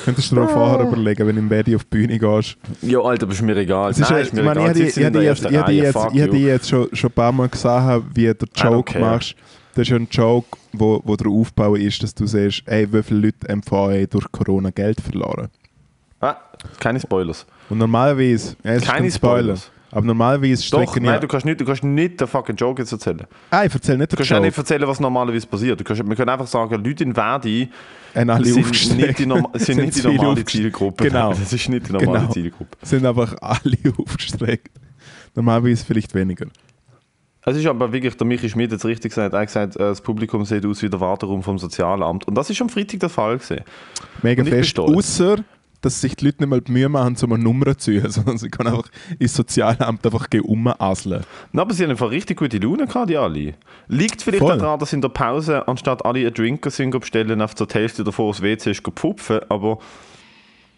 Könntest du dir auch vorher überlegen, wenn du im Bett auf die Bühne gehst. Ja, Alter, aber ist mir egal. Es ist, Nein, ja- ist ich meine, egal. habe Sie die- ich sind in habe der die jetzt, schon, schon ein paar Mal gesehen, wie du Joke machst. Das ist ja ein Joke wo, wo der Aufbau ist, dass du siehst, ey, wie viele Leute euch durch Corona Geld verloren. Ah, keine Spoilers. Und normalerweise, ja, es Keine kein Spoiler, Spoilers. aber normalerweise Doch, strecken nein, ja... du kannst nicht, du kannst nicht den fucking Joke jetzt erzählen. Ah, ich erzähl nicht Du den kannst auch nicht Joke. erzählen, was normalerweise passiert. Du kannst, wir können einfach sagen, Leute in Verdi sind nicht die, norma sind nicht die normale Zielgruppe. Genau. Das ist nicht die normale Genau. Zielgruppe. Sind einfach alle aufgestreckt. Normalerweise vielleicht weniger. Es ist aber wirklich, der Michi Schmidt hat es richtig gesagt, er hat gesagt, äh, das Publikum sieht aus wie der Warteraum vom Sozialamt. Und das ist am Freitag der Fall gewesen. Mega fest. Außer, dass sich die Leute nicht mal die Mühe machen, um eine Nummer zu ziehen, sondern sie können einfach ins Sozialamt einfach umaseln. Na, aber sie haben einfach richtig gute Laune gehabt, die alle. Liegt vielleicht Voll. daran, dass in der Pause, anstatt alle einen Drinker sind bestellen, auf die Hälfte davon aufs WC ist gepfupfen, aber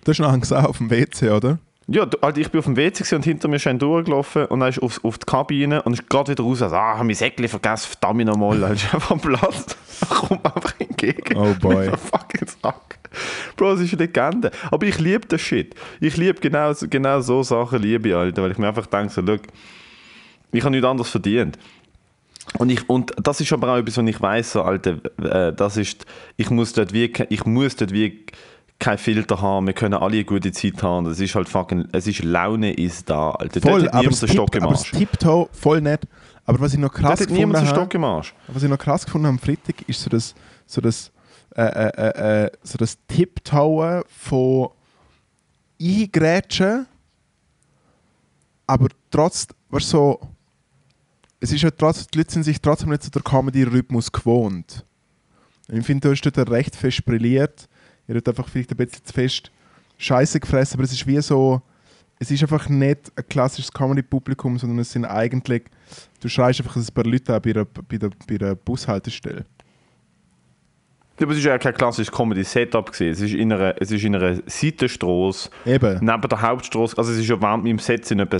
Du hast noch auf dem WC, oder? Ja, Alter, ich bin auf dem WC und hinter mir ist ein durchgelaufen und dann ist auf, auf die Kabine und ist gerade wieder raus. Also, ah, hab mein Säckchen vergessen, verdammt nochmal. Dann ist einfach am Platz. Kommt einfach entgegen. Oh boy. Fucking Sack. Bro, es ist eine Legende. Aber ich liebe den Shit. Ich liebe genau, so- genau so Sachen, liebe ich, Alter. Weil ich mir einfach denke, so, look, ich habe nichts anderes verdient. Und, ich, und das ist aber auch etwas, was ich weiss, so, Alter, äh, das ist, ich muss dort wie, ich muss dort wie kein Filter haben, wir können alle eine gute Zeit haben, es ist halt fucking, es ist Laune ist da, Alter. Voll, aber den Stock Tip, im aber. Tiptoe voll nett. Aber was ich noch krass gefunden habe, was ich noch krass gefunden habe am Freitag, ist so das, so das, äh, äh, äh, äh, so das Tiptoe von eingrätschen, aber trotzdem, weißt so, es ist ja trotzdem, die Leute sind sich trotzdem nicht so der Comedy-Rhythmus gewohnt. Ich finde, du hast dort recht fest brilliert. Ihr habt einfach vielleicht ein bisschen zu fest Scheiße gefressen, aber es ist wie so, es ist einfach nicht ein klassisches Comedy-Publikum, sondern es sind eigentlich, du schreist einfach ein paar Leute an bei der, bei der, bei der Bushaltestelle. Ja, aber es ist ja kein klassisches Comedy-Setup. Es ist in einer, es ist in einer Seitenstrasse, Eben. neben der Hauptstrasse, also es ist ja während meinem Set sind etwa,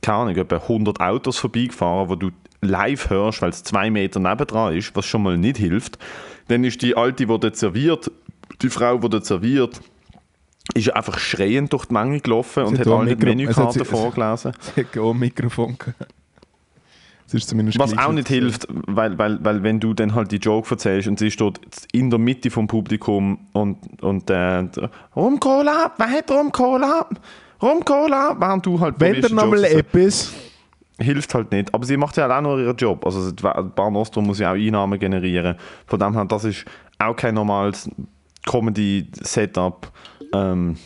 keine Ahnung, etwa 100 Autos vorbeigefahren, wo du live hörst, weil es zwei Meter nebendran ist, was schon mal nicht hilft. Dann ist die Alte, die dort serviert, die Frau, die dort serviert, ist einfach schreiend durch die Menge gelaufen und hat hat auch alle die Mikro- hat Menükarte sie- vorgelesen. Sie hat auch ein Mikrofon gehabt. Was auch nicht hilft, weil, weil, weil wenn du dann halt die Joke erzählst und sie steht in der Mitte vom Publikum und, und äh, Rum Cola, wer hat Rum Cola? Rum Cola, während du halt Wenn probierst, da die nochmal etwas. hilft halt nicht. Aber sie macht ja auch nur ihren Job. Also die Bar Nostrum muss ja auch Einnahmen generieren. Von dem her, das ist auch kein normales Comedy-Setup. Ähm,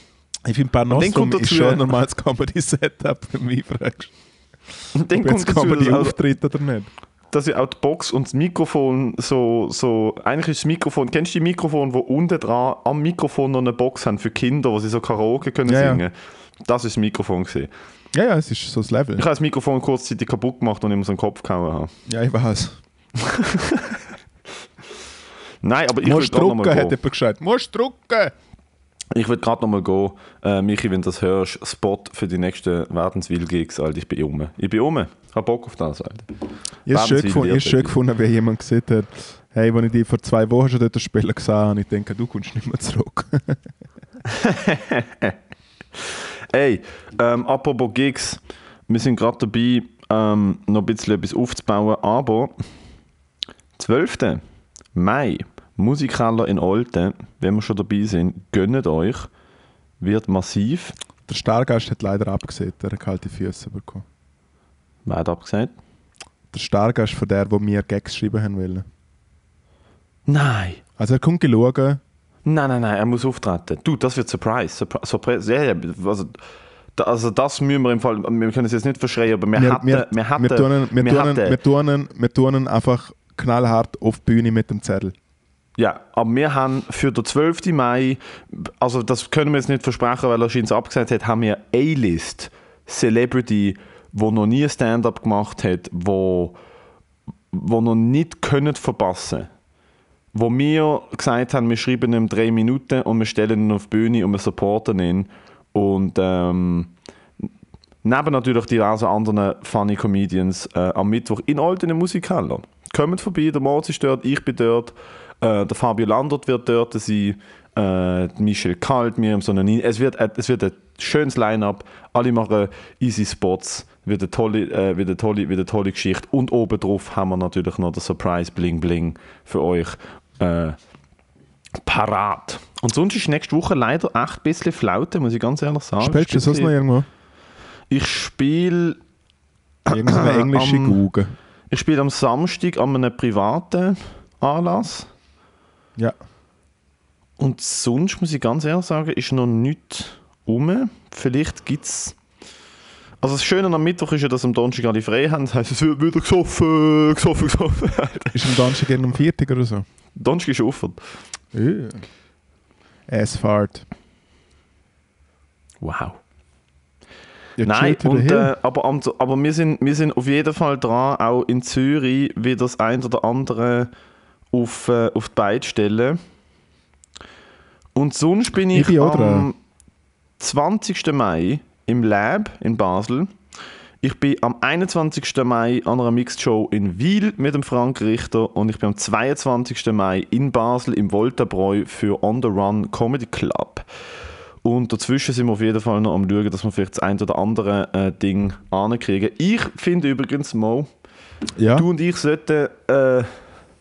Ich finde, kommt ist schon ein normales Comedy-Setup, wenn du mich fragst. und dann Ob kommt jetzt dazu, Comedy dass auch, auftritt oder nicht. dass ja auch die Box und das Mikrofon so, so, eigentlich ist das Mikrofon, kennst du die Mikrofon, wo unten dran am Mikrofon noch eine Box haben für Kinder, wo sie so Karaoke können Ja, ja. singen? Das ist das Mikrofon gewesen. Ja, ja, es ist so das Level. Ich habe das Mikrofon kurzzeitig kaputt gemacht und ihm so den Kopf gehauen habe. Ja, ich weiß. Nein, aber ich Musst gerade drucken, nochmal hat jemand gesagt. Musst drucken! Ich will gerade nochmal gehen. Äh, Michi, wenn du das hörst, Spot für die nächsten Wärdenswil-Gigs, Alter. Ich bin um. Ich bin um. Hab Bock auf das, Alter. Ich habe es schön, gefunden, ich schön gefunden, wie jemand gesagt hat, hey, wenn ich dich vor zwei Wochen schon dort spielen gesehen habe, ich denke, du kommst nicht mehr zurück. Ey, ähm, apropos Gigs, wir sind gerade dabei, ähm, noch ein bisschen etwas aufzubauen, aber 12. Mai, Musikhalle in Olten, wenn wir schon dabei sind, gönnt euch, wird massiv, Der Stargast hat leider abgesehen, er hat kalte Füße bekommen. wer hat abgesagt? Der Stargast von der, wo wir Gags schreiben haben wollen. Nein, Also er kommt schauen, nein, nein, nein, er muss auftreten. Du, das wird Surprise, Surprise, Surprise. Ja, ja, also, also das müssen wir im Fall, wir können es jetzt nicht verschreien, aber wir, wir, hatten, wir, wir hatten, wir, tun, wir, wir tun, wir, tun, wir tun einfach knallhart auf die Bühne mit dem Zettel. Ja, aber wir haben für den 12. Mai, also das können wir jetzt nicht versprechen, weil er schon abgesagt hat, haben wir A-List Celebrity, wo noch nie Stand-up gemacht hat, wo, wo noch nicht können verpassen. Wo wir gesagt haben, wir schreiben ihm drei Minuten und wir stellen ihn auf die Bühne und wir supporten ihn. Und ähm, neben natürlich diversen anderen Funny Comedians äh, am Mittwoch in Olten im Musikhalle. Kommt vorbei, der Moritz ist dort, ich bin dort, äh, der Fabio Landert wird dort sein. äh, Michel Kalt, Miriam Sonanin. Es wird, äh, es wird ein schönes Line-Up. Alle machen easy Spots. Wird eine tolle, äh, wird eine tolle, wird eine tolle Geschichte. Und obendrauf haben wir natürlich noch den Surprise Bling Bling für euch äh, parat. Und sonst ist nächste Woche leider echt ein bisschen Flaute, muss ich ganz ehrlich sagen. Spielst du sonst noch irgendwo? Ich spiele Irgendeine englische Google. Ich spiele am Samstag an einem privaten Anlass. Ja. Und sonst muss ich ganz ehrlich sagen, ist noch nichts rum. Vielleicht gibt es. Also das Schöne am Mittwoch ist ja, dass am Donnerstag alle frei haben. Das heisst, es wird wieder gesoffen, gesoffen, gesoffen. Ist am Donnerstag gerne um Viertag oder so? Donnerstag ist offen. Ja. Assfahrt. Wow. Ja, Nein, und, äh, aber, aber wir, sind, wir sind auf jeden Fall dran, auch in Zürich wieder das ein oder andere auf, äh, auf die Beine stellen. Und sonst bin ich, Ich bin am dran. 20. Mai im Lab in Basel. Ich bin am 21. Mai an einer Mixed Show in Wiel mit dem Frank Richter und ich bin am 22. Mai in Basel im Voltabräu für On the Run Comedy Club. Und dazwischen sind wir auf jeden Fall noch am schauen, dass wir vielleicht das ein oder andere äh, Ding ankriegen. Ich finde übrigens, Mo, ja, du und ich sollten äh,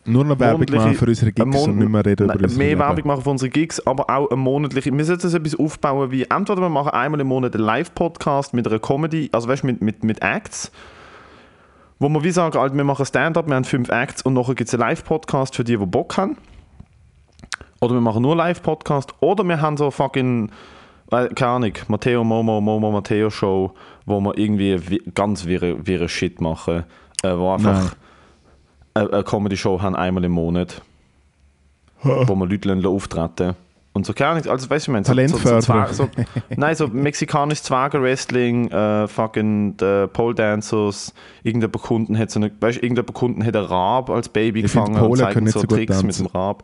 nur noch Werbung machen für unsere Gigs Mon- und nicht mehr reden Nein, über unsere mehr Leben. Werbung machen für unsere Gigs, aber auch eine monatliche. Wir sollten so etwas aufbauen wie entweder wir machen einmal im Monat einen Live-Podcast mit einer Comedy, also weißt du, mit, mit, mit Acts, wo wir wie sagen, halt, wir machen Stand-up, wir haben fünf Acts und nachher gibt es einen Live-Podcast für die, die Bock haben. Oder wir machen nur Live-Podcast. Oder wir haben so fucking, äh, keine Ahnung, Matteo Momo, Momo Matteo Show, wo wir irgendwie wi- ganz wirre, wirre Shit machen, äh, wo einfach eine, eine Comedy-Show haben einmal im Monat, wo wir Leute auftreten. Und so keine Ahnung, also weißt du, ich meine, so, so, so, so, nein, so mexikanisches Zwerger-Wrestling, äh, fucking äh, Pole Dancers, irgendein Kunden hat so eine, weißt du, irgendein Kunden hat einen Rab als Baby Ich gefangen und Polen zeigt so Tricks mit dem Rab.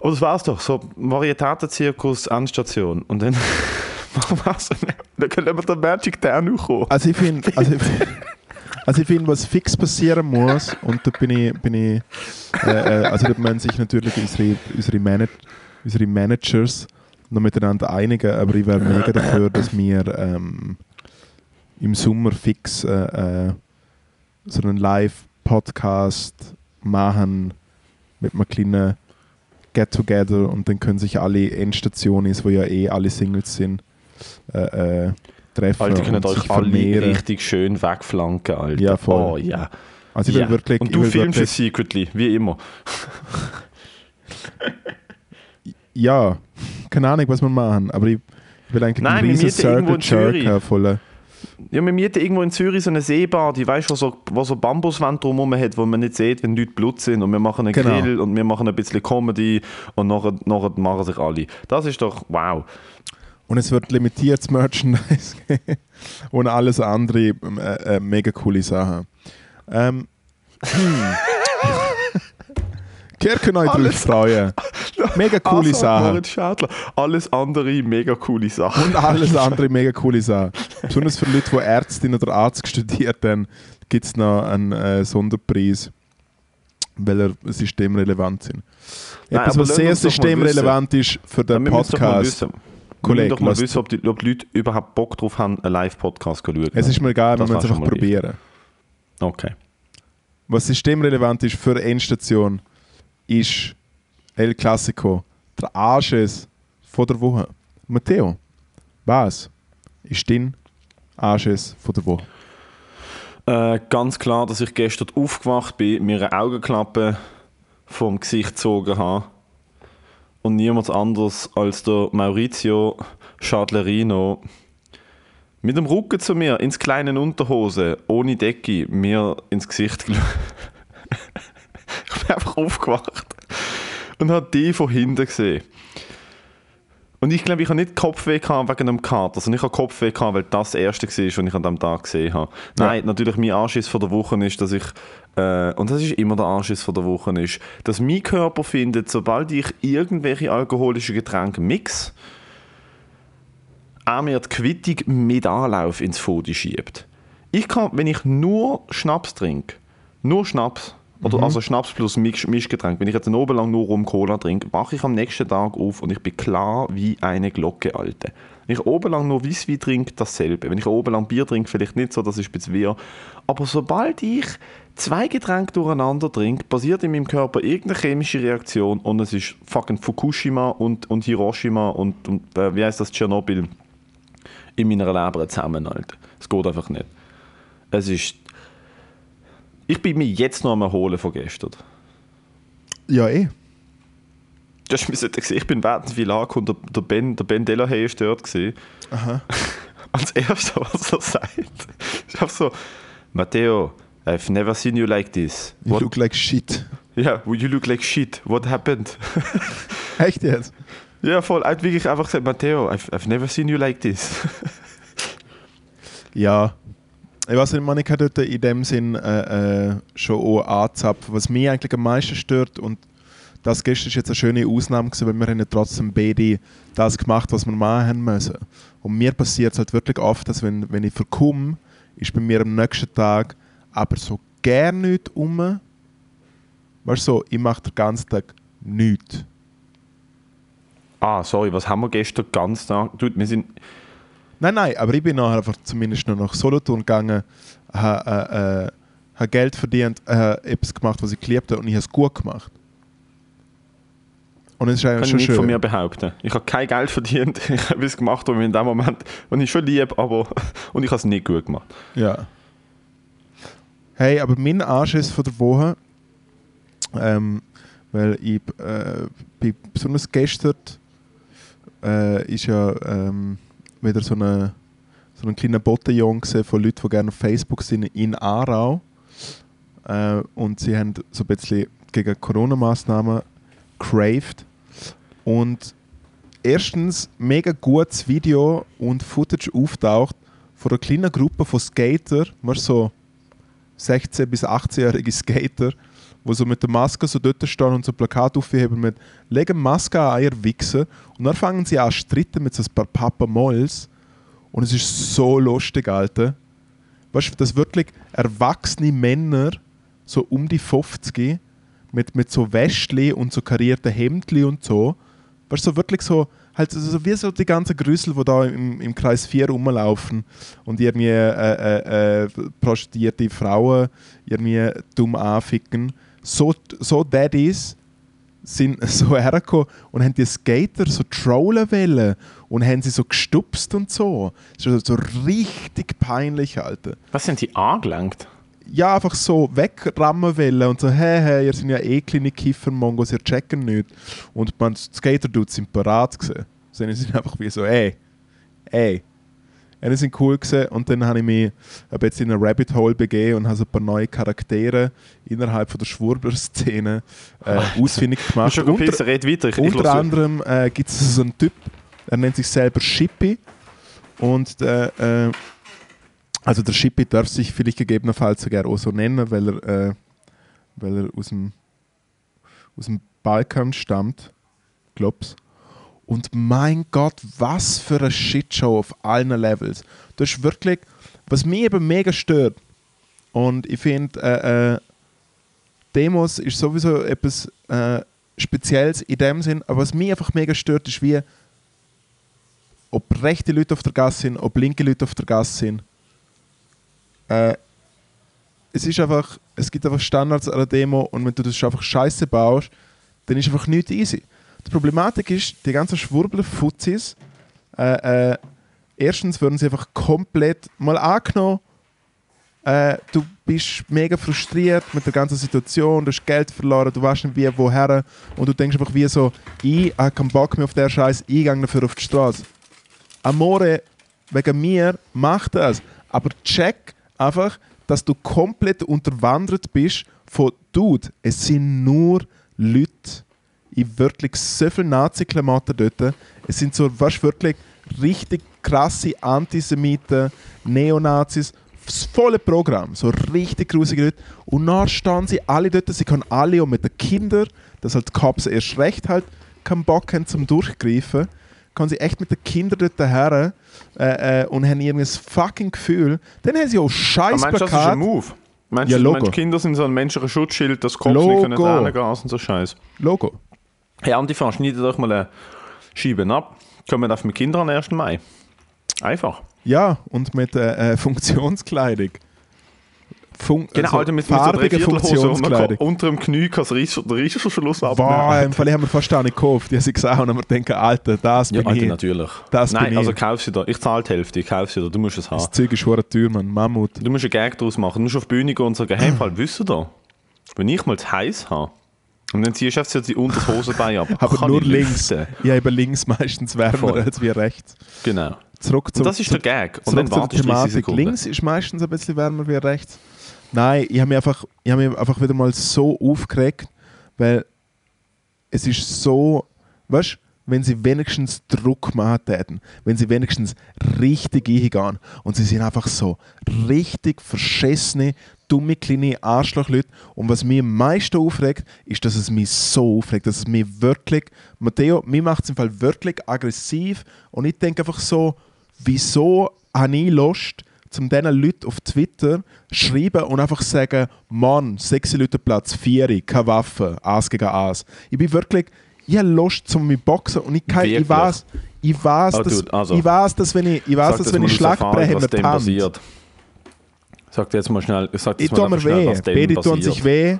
Aber das war's doch, so Varietätenzirkus, Endstation. Und dann machen wir eine, dann können wir den Magic Down kommen. Also ich finde, also ich, also ich finde, was fix passieren muss, und da bin ich, bin ich äh, äh, also da müssen sich natürlich unsere, unsere, Manag unsere Managers noch miteinander einigen, aber ich wäre mega dafür, dass wir ähm, im Sommer fix äh, äh, so einen Live-Podcast machen mit einem kleinen Get-Together und dann können sich alle Endstationen, wo ja eh alle Singles sind, äh, äh, treffen Alter, und euch alle vermehren. richtig schön wegflanken, Alter. Ja, voll. Oh, ja. Also ich will ja. wirklich, Und du filmst wirklich, es secretly, wie immer. ja, keine Ahnung, was wir machen, aber ich, will eigentlich Nein, einen riesen Circle Jerk Zürich. Ja, wir mieten irgendwo in Zürich so eine Seebad, die weißt, wo so, wo so Bambuswände drumherum hat, wo man nicht sieht, wenn Leute Blut sind. Und wir machen einen Genau. Grill und wir machen ein bisschen Comedy und nachher, nachher machen sich alle. Das ist doch wow. Und es wird limitiertes Merchandise und alles andere ähm, äh, äh, mega coole Sachen. Ähm, hm. Drauf Alles- freuen. Mega coole Also, Sachen. Moritz Schädler. Alles andere mega coole Sachen. Und alles andere mega coole Sachen. Besonders für Leute, die Ärztin oder Arzt studiert haben, gibt es noch einen äh, Sonderpreis, weil er systemrelevant sind. Nein, Etwas, was sehr systemrelevant ist für den wir mal Podcast. wir Kollege, doch mal wissen ob, die, ob die Leute überhaupt Bock drauf haben, einen Live-Podcast zu schauen. Es ist mir egal, wir Das müssen es einfach probieren. Okay. Was systemrelevant ist für Endstation, ist El Clasico, der Arsches von der Woche. Matteo, was ist dein Arsches von der Woche? Äh, ganz klar, dass ich gestern aufgewacht bin, mir eine Augenklappe vom Gesicht gezogen habe und niemand anders als der Maurizio Schadlerino mit dem Rücken zu mir ins kleine Unterhose, ohne Decke, mir ins Gesicht ich bin einfach aufgewacht und habe die von hinten gesehen. Und ich glaube, ich habe nicht Kopfweh gehabt wegen einem Kater, sondern ich habe Kopfweh gehabt, weil das das erste war, was ich an diesem Tag gesehen habe. Nein, natürlich, mein Anschiss von der Woche ist, dass ich, äh, und das ist immer der Anschiss von der Woche, ist, dass mein Körper findet, sobald ich irgendwelche alkoholischen Getränke mix, auch mir die Quittung mit Anlauf ins Fodi schiebt. Ich kann, wenn ich nur Schnaps trinke, nur Schnaps, oder also Schnaps plus Misch Mischgetränk, wenn ich jetzt einen Oberlang nur Rum Cola trinke, wache ich am nächsten Tag auf und ich bin klar wie eine Glocke, Alte. Wenn ich obenlang nur Weisswein trinke, dasselbe. Wenn ich obenlang Bier trinke, vielleicht nicht so, das ist ein bisschen wir. Aber sobald ich zwei Getränke durcheinander trinke, passiert in meinem Körper irgendeine chemische Reaktion und es ist fucking Fukushima und, und Hiroshima und, und äh, wie heißt das, Tschernobyl in meiner Leber zusammen, Alter. Es geht einfach nicht. Es ist... Ich bin mich jetzt noch am Erholen von gestern. Ja, eh. Das ist mir so gesehen. Ich bin während wie lang und der, Ben, der Ben Delahaye ist dort gesehen. Aha. Als erster, was er sagt, ist einfach so, Matteo, I've never seen you like this. You What, look like shit. yeah, you look like shit. What happened? Echt jetzt? ja, voll. Er hat wirklich einfach gesagt, Matteo, I've, I've never seen you like this. Ja. Ich weiß nicht, man kann dort in dem Sinn äh, äh, schon auch anzapfen. Was mich eigentlich am meisten stört, und das gestern ist jetzt eine schöne Ausnahme gewesen, weil wir haben ja trotzdem beide das gemacht, was wir machen müssen. Und mir passiert es halt wirklich oft, dass wenn, wenn ich verkomme, ist bei mir am nächsten Tag aber so gar nichts um. Weißt du, so, ich mache den ganzen Tag nichts. ah, sorry, was haben wir gestern ganz Tag? Dude, wir sind... Nein, nein, aber ich bin nachher einfach zumindest noch nach Solothurn gegangen, habe äh, äh, Geld verdient, habe etwas gemacht, was ich geliebt habe und ich habe es gut gemacht. Und es ist Kann eigentlich ich schon nicht schön. von mir behaupten. Ich habe kein Geld verdient. Ich habe es gemacht, und in dem Moment, und ich schon lieb, aber... Und ich habe es nicht gut gemacht. Ja. Hey, aber mein Anschiss von der Woche, ähm, weil ich äh, bin besonders gestern äh, ist ja ähm, wieder so eine so ein kleiner Bottenjong von Leuten, die gerne auf Facebook sind in Aarau. Äh, und sie haben so ein bisschen gegen Corona-Massnahmen craved. Und erstens mega gutes Video und Footage auftaucht von einer kleinen Gruppe von Skater, du, so 16- bis 18-jährige Skater, die so mit der Maske so dort stehen und so Plakat aufheben mit «Legen Maske an, ihr Wichser». Und dann fangen sie an zu streiten mit so ein paar Papa Molls. Und es ist so lustig, Alter. Weißt du, dass wirklich erwachsene Männer, so um die 50, mit, mit so Westli und so karierten Hemdli und so, weißt du, so wirklich so, halt so wie so die ganzen Grüssel, die da im, im Kreis 4 rumlaufen und irgendwie äh, äh, äh, prostituierte Frauen irgendwie dumm anficken. So, so Daddies sind so hergekommen und haben die Skater so trollen wollen und haben sie so gestupst und so. Das ist so richtig peinlich, Alter Was sind die angelenkt? ja, einfach so wegrammen wollen und so, hey, hey, ihr seid ja eh kleine Kiffer-Mongos, ihr checken nicht. Und man, die Skater-Dudes sind parat gewesen. Sie sind einfach wie so, ey, ey. Die sind cool gewesen und dann habe ich mich ein bisschen in ein Rabbit Hole begeben und habe so ein paar neue Charaktere innerhalb von der Schwurbler-Szene äh, ausfindig Mach gemacht. schon Unter, Pisse, red weiter. Ich, unter anderem äh, gibt es so einen Typ, er nennt sich selber Shippy. Und äh, äh, also der Shippy darf sich vielleicht gegebenenfalls sogar auch so nennen, weil er, äh, weil er aus, dem, aus dem Balkan stammt. Glaub's. Und mein Gott, was für eine Shitshow auf allen Levels. Das ist wirklich, was mich eben mega stört. Und ich finde, äh, äh, Demos ist sowieso etwas äh, Spezielles in dem Sinn, aber was mich einfach mega stört, ist wie, ob rechte Leute auf der Gasse sind, ob linke Leute auf der Gasse sind. Äh, es ist einfach, es gibt einfach Standards an der Demo und wenn du das einfach scheiße baust, dann ist einfach nichts easy. Die Problematik ist, die ganzen Schwurbler-Fuzis, äh, äh, erstens werden sie einfach komplett mal angenommen, äh, du bist mega frustriert mit der ganzen Situation, du hast Geld verloren, du weißt nicht wie, woher und du denkst einfach wie so, ich habe keinen Bock mehr auf der Scheiß, ich gehe dafür auf die Straße. Amore, wegen mir, mach das. Aber check einfach, dass du komplett unterwandert bist von Dude, es sind nur Leute in wirklich so viele Nazi-Klamotten dort. Es sind so, weißt, wirklich richtig krasse Antisemiten, Neonazis, das volle Programm, so richtig grusige Leute. Und dann stehen sie alle dort, sie können alle und mit den Kindern, dass halt die Cops erst recht halt keinen Bock haben zum Durchgreifen, können sie echt mit den Kindern dort her äh, äh, und haben irgendwie das fucking Gefühl, dann haben sie auch Aber scheiß meinst du, das ist ein Move? Meinst, Ja, Logo. meinst, Kinder sind so ein menschliches Schutzschild, dass nicht Logo. können Tränen gasen und so Scheiß. Logo. Hey, Antifa, schneidet euch mal eine Scheibe ab. Kommen auf mit Kindern am 1. Mai. Einfach. Ja, und mit äh, äh, Funktionskleidung. Fun Genau, also Alter, mit, mit so Funktionskleidung. unter dem Knie kann das Reiss- der Reissverschluss Boah, abnehmen. im Fall haben wir fast auch nicht gekauft. Die haben sie gesehen und haben mir gedacht, Alter, das Ja, bin Alter, ich. natürlich. Das Nein, bin ich. also kauf sie da. Ich zahle die Hälfte, ich kauf sie da. Du musst es haben. Das Zeug ist hure teuer, Mann. Mammut. Du musst einen Gag daraus machen. Du musst auf die Bühne gehen und sagen, hey, im Fall, wisst ihr da, wenn ich mal zu heiß habe, und dann ziehst du einfach so die unter das Hosenbein ab. Aber kann nur links. lüften. Ja, eben links meistens wärmer Voll. als wie rechts. Genau. Zurück Und zum, das ist der Gag. Und dann wartest du 30 Thematik. Sekunden. Links ist meistens ein bisschen wärmer wie rechts. Nein, ich habe mich, einfach, ich hab mich einfach wieder mal so aufgeregt, weil es ist so, weißt du, wenn sie wenigstens Druck machen täten, wenn sie wenigstens richtig eingehen. Und sie sind einfach so richtig verschissene, dumme kleine Arschlochleute und was mich am meisten aufregt, ist, dass es mich so aufregt, dass es mich wirklich, Matteo, mir macht es im Fall wirklich aggressiv. Und ich denke einfach so, wieso habe ich Lust, zum diesen Leuten auf Twitter schreiben und einfach sagen, Mann, sexy Leute Platz 4, keine Waffe, Ass gegen Ass. Ich bin wirklich, ich habe Lust zum mich boxen und ich, kann, ich weiß, ich weiß, Oh, dass, dude, also, ich weiß, dass wenn ich, ich weiß, dass wenn ich aus Schlag Erfahrung, breche, was mir die dem Hand. Sag dir jetzt mal schnell, sag Ich mal mir schnell, weh, was dem beide tun passiert. sich weh,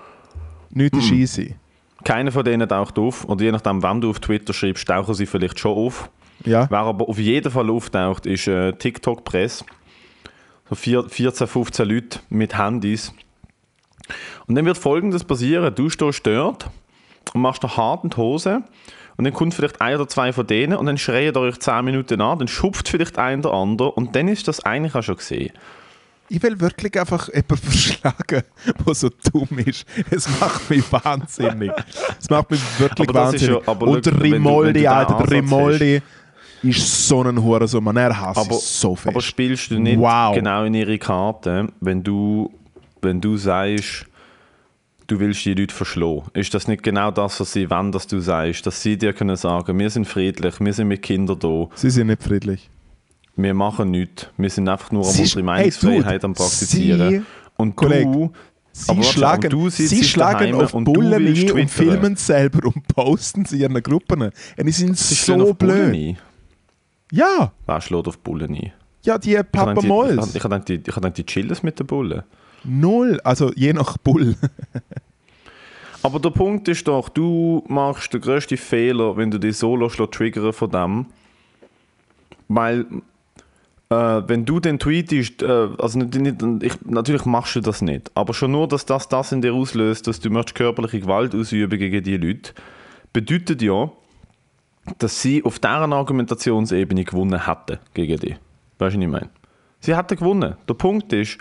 nichts ist easy. Keiner von denen taucht auf. Und je nachdem, wann du auf Twitter schreibst, tauchen sie vielleicht schon auf. Ja, Wer aber auf jeden Fall auftaucht, ist äh, TikTok-Press. So vier, 14, 15 Leute mit Handys. Und dann wird folgendes passieren: Du stehst dort und machst dir hart in die Hose. Und dann kommt vielleicht ein oder zwei von denen und dann schreien ihr euch 10 Minuten an, dann schupft vielleicht ein oder andere und dann ist das eigentlich auch schon gesehen. ich will wirklich einfach jemanden verschlagen, der so dumm ist. Es macht mich wahnsinnig. Es macht mich wirklich wahnsinnig. ja- Und der Rimoldi, Alter, der Rimoldi ist so ein Hurensohn, man. Er hasst Aber, so fest. aber spielst du nicht Wow. genau in ihre Karte, wenn du, wenn du sagst, du willst die Leute verschlagen? Ist das nicht genau das, was sie wollen, dass du sagst? Dass sie dir können sagen, wir sind friedlich, wir sind mit Kindern da, Sie sind nicht friedlich. wir machen nichts, wir sind einfach nur um Sie- unsere Hey, Meinungsfreiheit Dude, am praktizieren. Sie- und Kollege, du, Sie aber schlagen, und du sie schlagen auf und Bullen ein und twittern. filmen es selber und posten sie in ihren Gruppen. Und die sind Sie so auf Bullen blöd. ein. Ja, Wer schlägt auf Bullen ein? ja, die Papa habe Molls. ich hab gedacht, die, ich hab gedacht, die chillen mit den Bullen. Null, also je nach Bull. Aber der Punkt ist doch, du machst den grössten Fehler, wenn du dich so triggern von dem. Weil, äh, wenn du den tweetest, äh, also nicht, nicht, ich, natürlich machst du das nicht, aber schon nur, dass das das in dir auslöst, dass du möchtest körperliche Gewalt ausüben gegen die Leute, bedeutet ja, dass sie auf deren Argumentationsebene gewonnen hätten gegen dich. Weißt du, was ich meine? Sie hätten gewonnen. Der Punkt ist,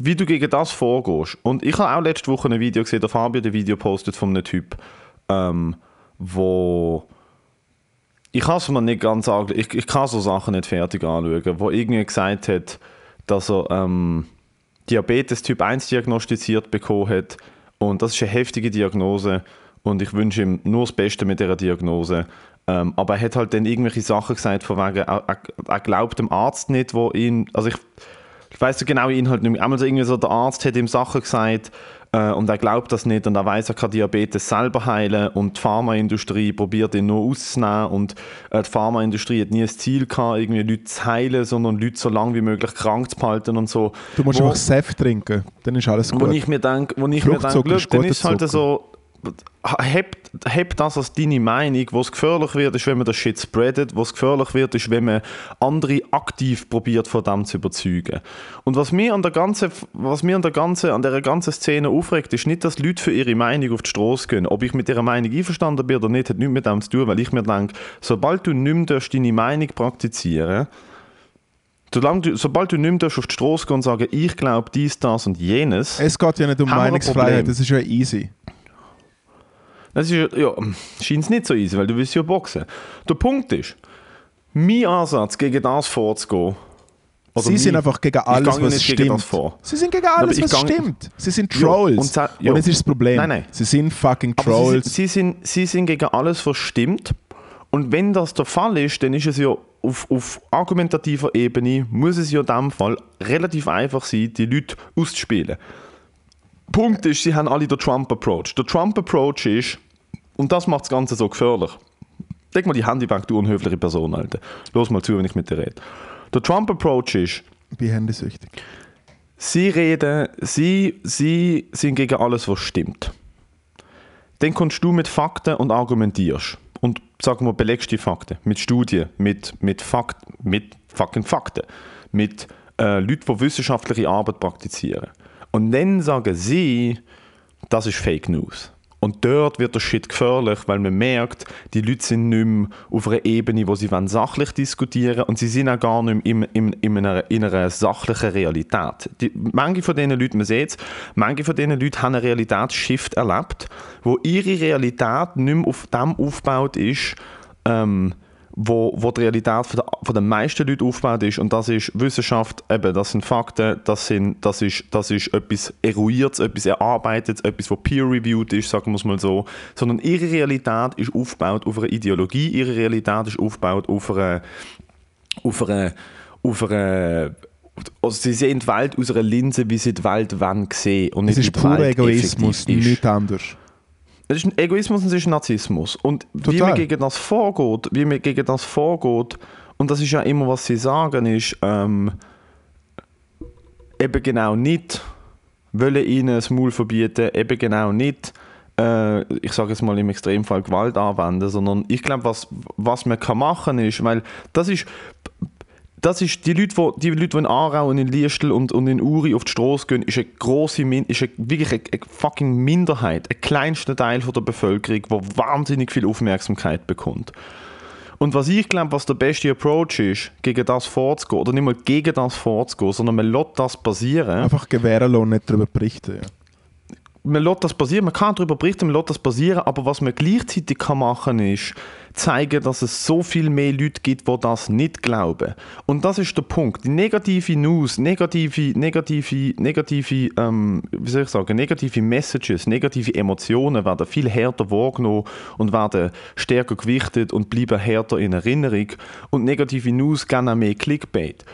wie du gegen das vorgehst. Und ich habe auch letzte Woche ein Video gesehen, der Fabio ein Video postet von einem Typ, ähm, wo ich kann es mir nicht ganz sagen, ich, ich kann so Sachen nicht fertig anschauen, wo irgendwie gesagt hat, dass er ähm, Diabetes Typ 1 diagnostiziert bekommen hat und das ist eine heftige Diagnose und ich wünsche ihm nur das Beste mit dieser Diagnose. Ähm, aber er hat halt dann irgendwelche Sachen gesagt, von wegen, er, er, glaubt dem Arzt nicht, wo ihn, also ich, ich weiß so genau Inhalt nicht mehr. Einmal so irgendwie so, der Arzt hat ihm Sachen gesagt äh, und er glaubt das nicht und er weiß, er kann Diabetes selber heilen und die Pharmaindustrie probiert ihn nur auszunehmen und äh, die Pharmaindustrie hat nie das Ziel gehabt, irgendwie Leute zu heilen, sondern Leute so lange wie möglich krank zu behalten und so. Du musst Wo- einfach Saft trinken, dann ist alles wo gut. ich mir denke, wo ich mir look, dann ist halt Zucker. so, heb, heb das als deine Meinung, was gefährlich wird, ist, wenn man das Shit spreadet, was gefährlich wird, ist, wenn man andere aktiv probiert, von dem zu überzeugen. Und was mir an der ganzen, was mir an der ganzen, an der ganzen Szene aufregt, ist nicht, dass Leute für ihre Meinung auf die Straße gehen. Ob ich mit ihrer Meinung einverstanden bin oder nicht, hat nichts mit dem zu tun, weil ich mir denke, sobald du nicht mehr deine Meinung praktizieren du, sobald du nicht mehr auf die Straße gehen und sagen, ich glaube dies, das und jenes, Es geht ja nicht um Meinungsfreiheit, das ist ja easy. Das ist ja, scheint es nicht so easy, weil du willst ja boxen. Der Punkt ist, mein Ansatz gegen das vorzugehen, Sie sind mein- einfach gegen alles, was stimmt. Sie sind gegen alles, was gang- stimmt. Sie sind Jo, Trolls. und sa- und, jo. das ist das Problem. Nein, nein. Sie sind fucking sie, Trolls. sind, sie, sind, sie sind gegen alles, was stimmt. Und wenn das der Fall ist, dann ist es ja auf, auf argumentativer Ebene, muss es ja in dem Fall relativ einfach sein, die Leute auszuspielen. Punkt ist, sie haben alle den Trump-Approach. Der Trump-Approach ist, und das macht das Ganze so gefährlich. Leg mal die Handy weg, du unhöfliche Person, Alter. Los mal zu, wenn ich mit dir rede. Der Trump-Approach ist, Bin handysüchtig. sie reden, sie, sie sind gegen alles, was stimmt. Dann kommst du mit Fakten und argumentierst. Und sagen wir, belegst die Fakten. Mit Studien, mit, mit, Fakt, mit fucking Fakten. Mit äh, Leuten, die wissenschaftliche Arbeit praktizieren. Und dann sagen sie, das ist Fake News. Und dort wird der Shit gefährlich, weil man merkt, die Leute sind nicht mehr auf einer Ebene, wo sie wollen sachlich diskutieren und sie sind auch gar nicht mehr in, in, in, einer, in einer sachlichen Realität. Die, manche von diesen Leuten, man sieht es, manche von diesen Leuten haben einen Realitätsshift erlebt, wo ihre Realität nicht mehr auf dem aufgebaut ist, ähm, wo, wo die Realität von, der, von den meisten Leuten aufgebaut ist. Und das ist Wissenschaft, eben, das sind Fakten, das, sind, das, ist, das ist etwas Eruiertes, etwas Erarbeitetes, etwas, was peer-reviewed ist, sagen wir es mal so. Sondern ihre Realität ist aufgebaut auf einer Ideologie, ihre Realität ist aufgebaut auf einer, auf einer, auf einer also sie sehen die Welt aus einer Linse, wie sie die Welt sehen und Es ist purer Egoismus, nichts anderes. Es ist ein Egoismus und es ist Narzissmus. Und wie Total. man gegen das vorgeht, wie man gegen das vorgeht, und das ist ja immer, was sie sagen, ist ähm, eben genau nicht, wollen ihnen das Maul verbieten, eben genau nicht, äh, ich sage jetzt mal im Extremfall Gewalt anwenden, sondern ich glaube, was, was man kann machen ist, weil das ist das ist die Leute, die, die Leute, die in Aarau und in Liestel und, und in Uri auf die Straße gehen, ist eine Min ist eine, wirklich eine, eine fucking Minderheit, ein kleinster Teil von der Bevölkerung, der wahnsinnig viel Aufmerksamkeit bekommt. Und was ich glaube, was der beste Approach ist, gegen das vorzugehen, oder nicht mal gegen das vorzugehen, sondern man lässt das passieren. Einfach gewähren lassen nicht darüber berichten. Ja. Man lässt das passieren, man kann darüber berichten, man lässt das passieren, aber was man gleichzeitig kann machen ist, zeigen, dass es so viel mehr Leute gibt, die das nicht glauben. Und das ist der Punkt. Die negative News, negative, negative, negative, ähm, wie soll ich sagen, negative Messages, negative Emotionen werden viel härter wahrgenommen und werden stärker gewichtet und bleiben härter in Erinnerung. Und negative News auch mehr Clickbait.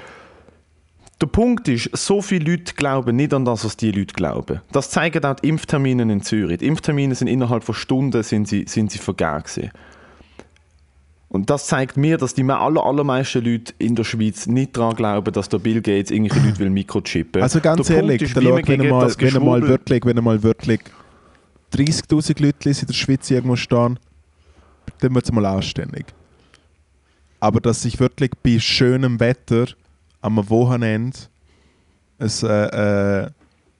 Der Punkt ist, so viele Leute glauben nicht an das, was die Leute glauben. Das zeigen auch die Impftermine in Zürich. Die Impftermine sind innerhalb von Stunden sind sie, sind sie vergeben gewesen. Und das zeigt mir, dass die aller, allermeisten Leute in der Schweiz nicht daran glauben, dass der Bill Gates irgendwelche Leute will mikrochippen Also ganz der ehrlich, ist, man wenn einmal, das wenn Geschwurbel- wirklich, wenn einmal wirklich 30'000 Leute in der Schweiz irgendwo stehen, dann wird es mal anständig. Aber dass sich wirklich bei schönem Wetter am Wochenende es, äh, äh,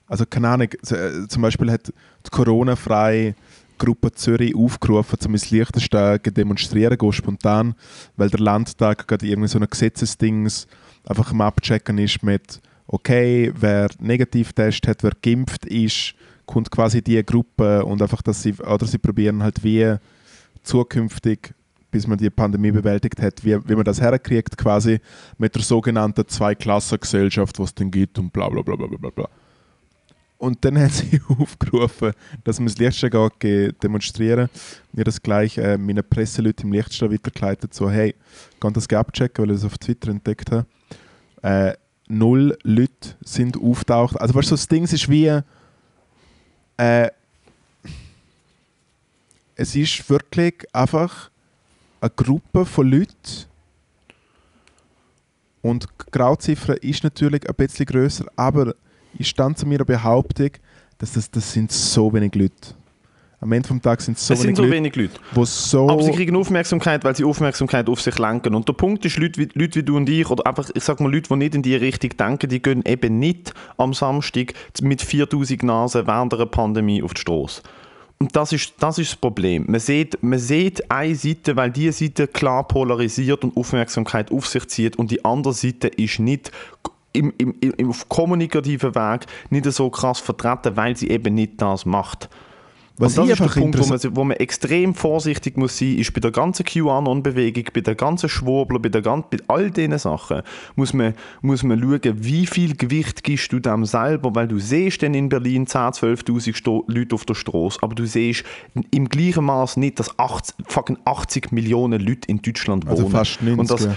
also keine Ahnung, äh, zum Beispiel hat die Corona-freie Gruppe Zürich aufgerufen, zum ins Liechtenstein demonstrieren gehen, spontan, weil der Landtag gerade irgendwie so ein Gesetzesdings einfach am Abchecken ist mit okay, wer Negativtest hat, wer geimpft ist, kommt quasi die Gruppe und einfach, dass sie, oder sie probieren halt wie zukünftig, bis man die Pandemie bewältigt hat, wie, wie man das herkriegt, quasi mit der sogenannten Zweiklassengesellschaft, was es denn gibt und bla bla bla bla bla bla. Und dann haben sie aufgerufen, dass man das Lichtstein geht demonstrieren. Habe das gleich äh, meinen Presseleuten im Lichtstein weitergeleitet, so hey, kann das abchecken, weil ich das auf Twitter entdeckt habe. Äh, null Leute sind auftaucht. Also weißt du, das Ding ist wie äh, es ist wirklich einfach eine Gruppe von Leuten und die Grauziffer ist natürlich ein bisschen größer, aber ich stand zu meiner Behauptung, dass das, das sind so wenig Leute. Am Ende vom Tag sind es so es wenig sind so Leute, wenig Leute. wo so... Aber sie kriegen Aufmerksamkeit, weil sie Aufmerksamkeit auf sich lenken. Und der Punkt ist, Leute wie, Leute wie du und ich, oder einfach, ich sag mal, Leute, die nicht in die Richtung denken, die gehen eben nicht am Samstag mit 4000 Nasen während einer Pandemie auf die Straße. Und das ist, das ist das Problem. Man sieht, man sieht eine Seite, weil die Seite klar polarisiert und Aufmerksamkeit auf sich zieht und die andere Seite ist nicht im, im, im, auf kommunikativen Weg nicht so krass vertreten, weil sie eben nicht das macht. Was und ich das ist der Punkt, wo man, wo man extrem vorsichtig muss sein, ist bei der ganzen QAnon-Bewegung, bei der ganzen Schwurbler, bei, der gan- bei all diesen Sachen, muss man, muss man schauen, wie viel Gewicht gibst du dem selber, weil du siehst dann in Berlin 10.000, 12'000 Sto- Leute auf der Straße, aber du siehst im gleichen Maß nicht, dass 80, fucking 80 Millionen Leute in Deutschland wohnen. also fast 90. Und das, ja.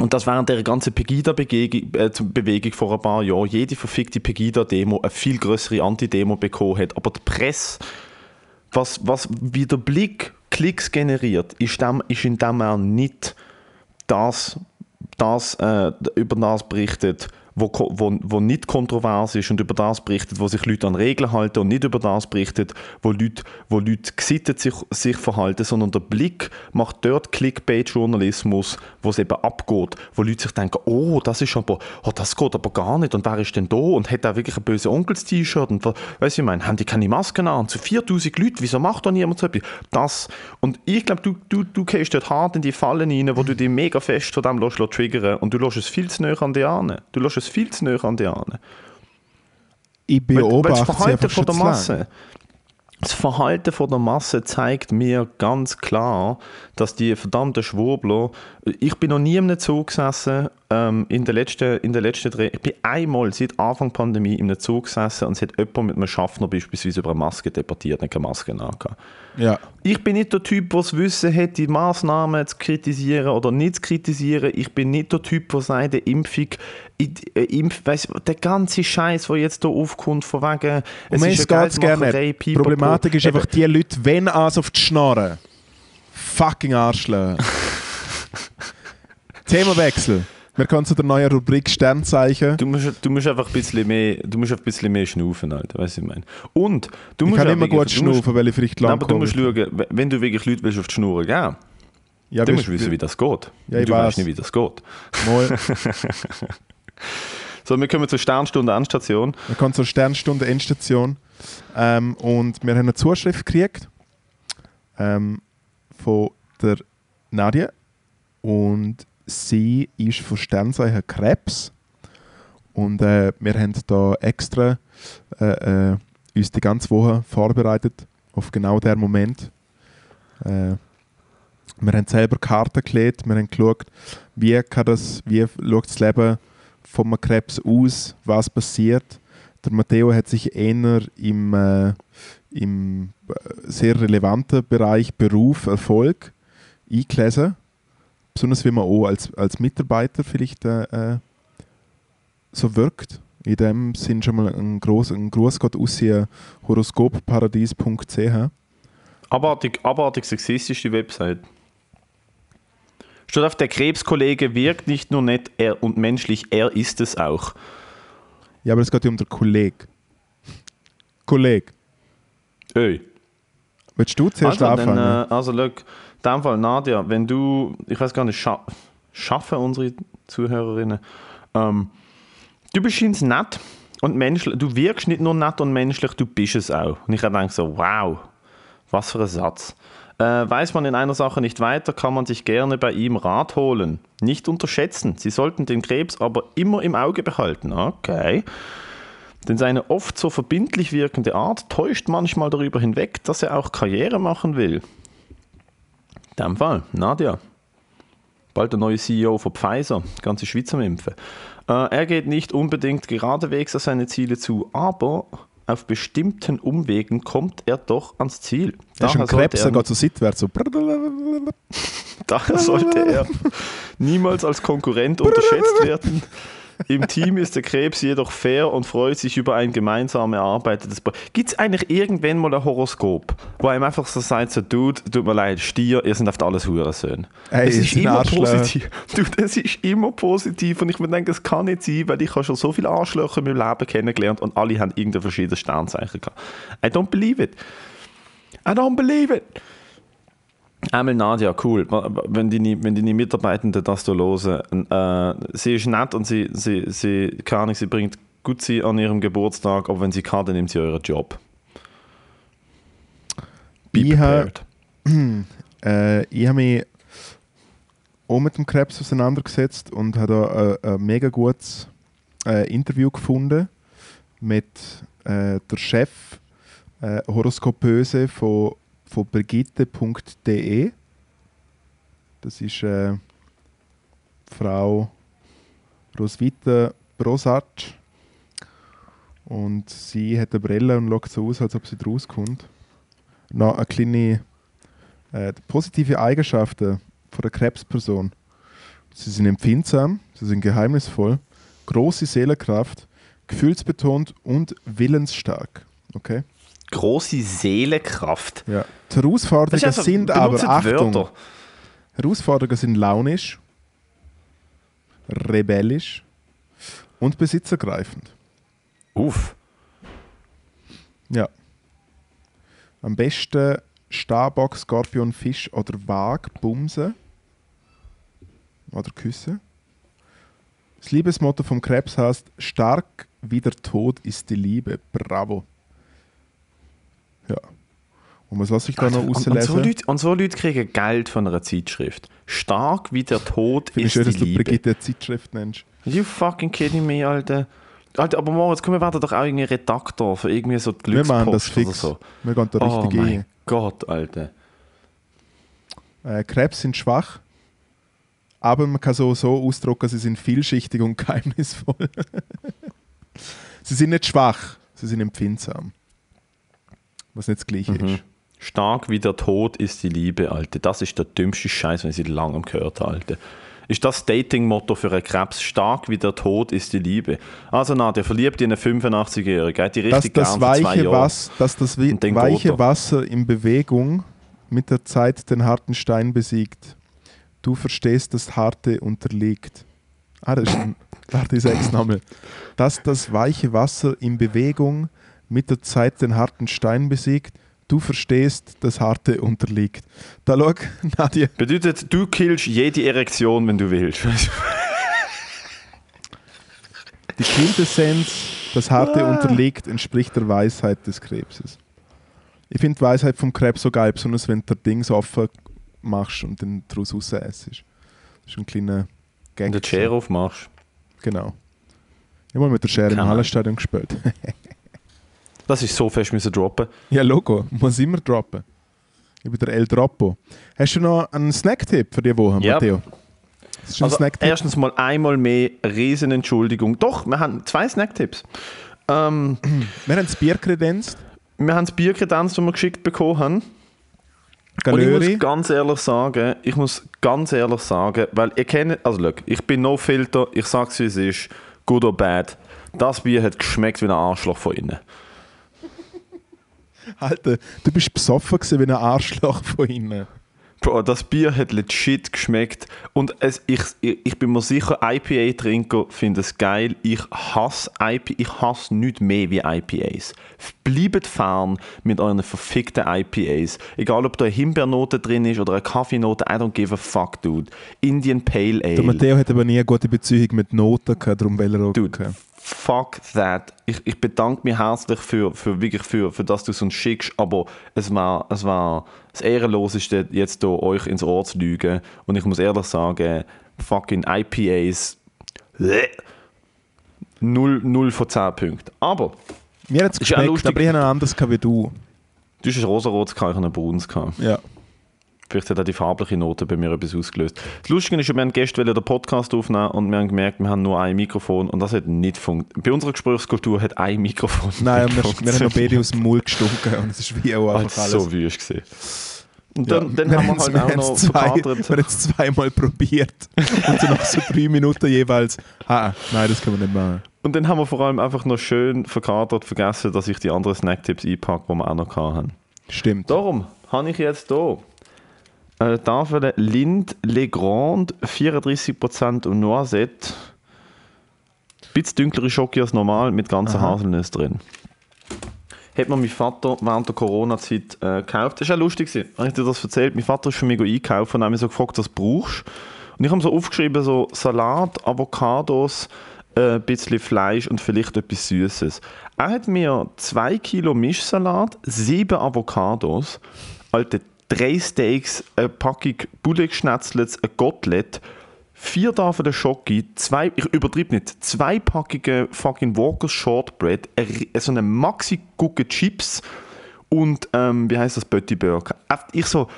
Und das während der ganzen Pegida-Bewegung äh, vor ein paar Jahren jede verfickte Pegida-Demo eine viel größere Anti-Demo bekommen hat. Aber die Presse, was, was wie der Blick Klicks generiert, ist, dem, ist in dem er nicht das, das äh, über das berichtet, wo, wo, wo nicht kontrovers ist und über das berichtet, wo sich Leute an Regeln halten und nicht über das berichtet, wo Leute, wo Leute gesittet sich, sich verhalten, sondern der Blick macht dort Clickbait-Journalismus, wo es eben abgeht, wo Leute sich denken, oh, das ist aber, oh, das geht aber gar nicht und wer ist denn da und hat da wirklich ein böse Onkels-T-Shirt und weißt du, ich meine, haben die keine Masken an zu 4000 Leuten, wieso macht da niemand so etwas? Das, und ich glaube, du, du, du gehst dort hart in die Fallen rein, wo du dich mega fest von dem lässt triggern und du lässt es viel zu nah an dir an. Du lässt es viel zu nah an dir an. Ich Weil, weil das beobachte Verhalten von schon der. Masse. Das Verhalten von der Masse zeigt mir ganz klar, dass die verdammten Schwurbler. Ich bin noch nie in einem Zug gesessen, ähm, in den letzten, in den letzten drei. Ich bin einmal seit Anfang der Pandemie in einem Zug gesessen und es hat jemand mit einem Schaffner beispielsweise über eine Maske debattiert, nicht keine Maske angehabt. Ja. Ich bin nicht der Typ, der das Wissen hat, die Maßnahmen zu kritisieren oder nicht zu kritisieren. Ich bin nicht der Typ, der sagt, eine Impfung, äh, Impf, weiss, der ganze Scheiß, der jetzt hier aufkommt, von wegen, Um es geht es gerne. Die. Problematik ist einfach, die Leute, wenn alles auf die Schnorren, fucking Arschlöcher. Themawechsel. Wir kommen zu der neuen Rubrik Sternzeichen. Du musst, du musst einfach ein bisschen mehr, du musst ein bisschen mehr schnaufen, Alter, weißt du, was ich meine. Und du Ich musst kann auch immer gut du schnaufen, weil ich vielleicht Nein, lang aber du musst schauen, wenn du wirklich Leute willst auf die Schnur geben, Ja, wir- musst du wissen, wie das geht. Ja, ich du weiß. weißt nicht, wie das geht. Mal. So, wir kommen zur Sternstunde Endstation. Wir kommen zur Sternstunde Endstation. Ähm, und wir haben eine Zuschrift gekriegt ähm, von der Nadia. Und sie ist von Sternzeichen Krebs. Und äh, wir haben da extra äh, äh, uns die ganze Woche vorbereitet auf genau der Moment. Äh, wir haben selber Karten gelegt, wir haben geschaut, wie, kann das, wie schaut das Leben von einem Krebs aus, was passiert. Der Matteo hat sich eher im, äh, im äh, sehr relevanten Bereich Beruf, Erfolg eingelesen. Besonders wenn man auch als, als Mitarbeiter vielleicht äh, äh, so wirkt. In dem Sinn schon mal ein, gross, ein Gruß geht aus horoskopparadies.ch. Abartig, abartig sexistisch die Website. Statt auf der Krebskollege wirkt nicht nur nett er und menschlich, er ist es auch. Ja, aber es geht ja um den Kollegen. Kollege, Öy. willst du zuerst Also, anfangen? dann, äh, also, look, in dem Fall, Nadja, wenn du, ich weiß gar nicht, scha schaffen unsere Zuhörerinnen, ähm, du bist ins nett und menschlich, du wirkst nicht nur nett und menschlich, du bist es auch. Und ich gedacht so, wow, was für ein Satz. Äh, weiß man in einer Sache nicht weiter, kann man sich gerne bei ihm Rat holen. Nicht unterschätzen. Sie sollten den Krebs aber immer im Auge behalten. Okay. Denn seine oft so verbindlich wirkende Art täuscht manchmal darüber hinweg, dass er auch Karriere machen will. In dem Fall, Nadja. Bald der neue CEO von Pfizer, die ganze Schweiz am Impfen. Äh, er geht nicht unbedingt geradewegs auf seine Ziele zu, aber auf bestimmten Umwegen kommt er doch ans Ziel. Er ist ein Krebs, er er geht so seitwärts. So. Daher sollte er niemals als Konkurrent unterschätzt werden. Im Team ist der Krebs jedoch fair und freut sich über ein gemeinsam erarbeitetes Projekt. Gibt es eigentlich irgendwann mal ein Horoskop, wo einem einfach so sagt, so, Dude, tut mir leid, Stier, ihr seid auf alles Hurensöhne. Ey, es ist seid immer positiv. Dude, es ist immer positiv und ich mir denke, es kann nicht sein, weil ich habe schon so viele Arschlöcher in meinem Leben kennengelernt und alle haben irgendein verschiedenes Sternzeichen gehabt. I don't believe it. I don't believe it. Einmal Nadja, cool. Wenn deine, wenn deine Mitarbeitenden das hier hören, äh, sie ist nett und sie, sie, sie, keine Ahnung, sie bringt gut sie an ihrem Geburtstag, aber wenn sie kann, dann nimmt sie euren Job. Be Ich habe äh, ich hab mich auch mit dem Krebs auseinandergesetzt und habe da ein, ein mega gutes äh, Interview gefunden mit äh, der Chef äh, Horoskopöse von, von brigitte.de. Das ist äh, Frau Roswitha Brosatsch. Und sie hat eine Brille und schaut so aus, als ob sie draus kommt. Noch eine kleine äh, positive Eigenschaften von der Krebsperson. Sie sind empfindsam, sie sind geheimnisvoll, große Seelenkraft, gefühlsbetont und willensstark. Okay? Große Seelenkraft. Ja. Die Herausforderungen also, sind aber, Achtung, Wörter. Herausforderungen sind launisch, rebellisch und besitzergreifend. Uff. Ja. Am besten Starbock, Skorpion, Fisch oder Waag, Bumsen. Oder Küsse. Das Liebesmotto vom Krebs heißt: Stark wie der Tod ist die Liebe. Bravo. Ja. Und was lasse ich da noch und, und, rauslesen? so Leute, und so Leute kriegen Geld von einer Zeitschrift. Stark wie der Tod Finde ich ist schön, die dass du. Brigitte eine Zeitschrift nennst. You fucking kidding me, Alter. Alter, aber Moritz, komm, wir werden doch auch irgendwie Redaktor für irgendwie so die Wir machen das oder fix. so. Wir gehen da Oh richtig mein ein. Gott, Alter. Äh, Krebs sind schwach, aber man kann so so ausdrücken, sie sind vielschichtig und geheimnisvoll. sie sind nicht schwach, sie sind empfindsam. Was nicht das Gleiche Mhm. ist. Stark wie der Tod ist die Liebe, Alter. Das ist der dümmste Scheiß, den ich seit langem gehört habe, Alter. Ist das Dating-Motto für einen Krebs? Stark wie der Tod ist die Liebe. Also Nadja, verliebt in eine 85-Jährige, hat die Dass richtig das, gern zwei weiche, Jahre. Was, dass das weiche er. Wasser in Bewegung mit der Zeit den harten Stein besiegt. Du verstehst, das Harte unterliegt. Ah, das ist ein, ich sag's nochmal. Dass das weiche Wasser in Bewegung mit der Zeit den harten Stein besiegt. Du verstehst, das Harte unterliegt. Da schau, Nadja, Bedeutet, du killst jede Erektion, wenn du willst. die Quintessenz, das Harte unterliegt, entspricht der Weisheit des Krebses. Ich finde die Weisheit vom Krebs so geil, besonders wenn du Dings offen machst und dann daraus raus isst. Das ist ein kleiner Wenn Gag. du die Schere aufmachst. Genau. Ich habe mal mit der Schere im Hallenstadion gespielt. Das ist so fest müssen droppen. ja, Logo, muss immer droppen. Ich bin der El Droppo. Hast du noch einen Snacktipp für die Woche, Ja. Matteo? Also, erstens mal einmal mehr riesen Entschuldigung. Doch, wir haben zwei Snacktipps. Ähm, Wir haben das Bier kredenzt. wir haben das Bier kredenzt, das wir geschickt bekommen haben. Und ich Galöri. muss ganz ehrlich sagen, ich muss ganz ehrlich sagen, weil ihr kennt, also look, ich bin no filter, ich sag's wie es ist, good or bad. Das Bier hat geschmeckt wie ein Arschloch von innen. Alter, du bist besoffen gewesen wie ein Arschloch von innen. Bro, das Bier hat legit geschmeckt und es, ich, ich, ich bin mir sicher, IPA-Trinker finden es geil. Ich hasse IPA, ich hasse nichts mehr wie IPAs. Bleibt fern mit euren verfickten IPAs. Egal, ob da eine Himbeernote drin ist oder eine Kaffeenote, I don't give a fuck, dude. Indian Pale Ale. Der Matteo hat aber nie eine gute Beziehung mit Noten gehabt, darum will er auch. Dude. Fuck that. Ich, ich bedanke mich herzlich für, für, wirklich für, für dass du es uns schickst, aber es war, es war das Ehrenloseste, jetzt hier euch ins Ohr zu lügen. Und ich muss ehrlich sagen, fucking IPAs, bleh, 0, 0 von 10 Punkten. Aber Mir hat es geschmeckt, aber ich habe ein anderes wie du. du hast ein rosarotes, ich habe ein braunes. Ja. Vielleicht hat auch die farbliche Note bei mir etwas ausgelöst. Das Lustige ist, wir haben gestern den Podcast aufnehmen und wir haben gemerkt, wir haben nur ein Mikrofon und das hat nicht funktioniert. Bei unserer Gesprächskultur hat ein Mikrofon Nein, nicht wir, wir haben noch beide aus dem Mund gestunken und es ist wie auch einfach alles. so wüst gesehen. Und Ja. dann, dann haben wir halt auch haben's noch zwei, verkatert. wir haben es zweimal probiert. Und so nach so drei Minuten jeweils. Ah, nein, das können wir nicht machen. Und dann haben wir vor allem einfach noch schön verkatert vergessen, dass ich die anderen Snacktipps einpacke, die wir auch noch hatten. Stimmt. Darum habe ich jetzt hier eine Tafel Lind Legrand, 34% und Noisette. Bisschen dunklere Schoki als normal, mit ganzen Aha. Haselnüsse drin. Hat mir mein Vater während der Corona-Zeit äh, gekauft. Das war auch lustig, habe ich dir das erzählt. Mein Vater ist für mich einkaufen und hat mich so gefragt, was du brauchst. Und ich habe so aufgeschrieben, so Salat, Avocados, äh, ein bisschen Fleisch und vielleicht etwas Süßes. Er hat mir zwei Kilo Mischsalat, sieben Avocados, alte drei Steaks, eine Packung Bullengeschnetzlets, ein Gottlet, vier Tafeln Schoki, zwei, ich übertrieb nicht, zwei Packungen fucking Walker's Shortbread, ri- so eine maxi gucke Chips und, ähm, wie heißt das, Bötti Burger. Ich so,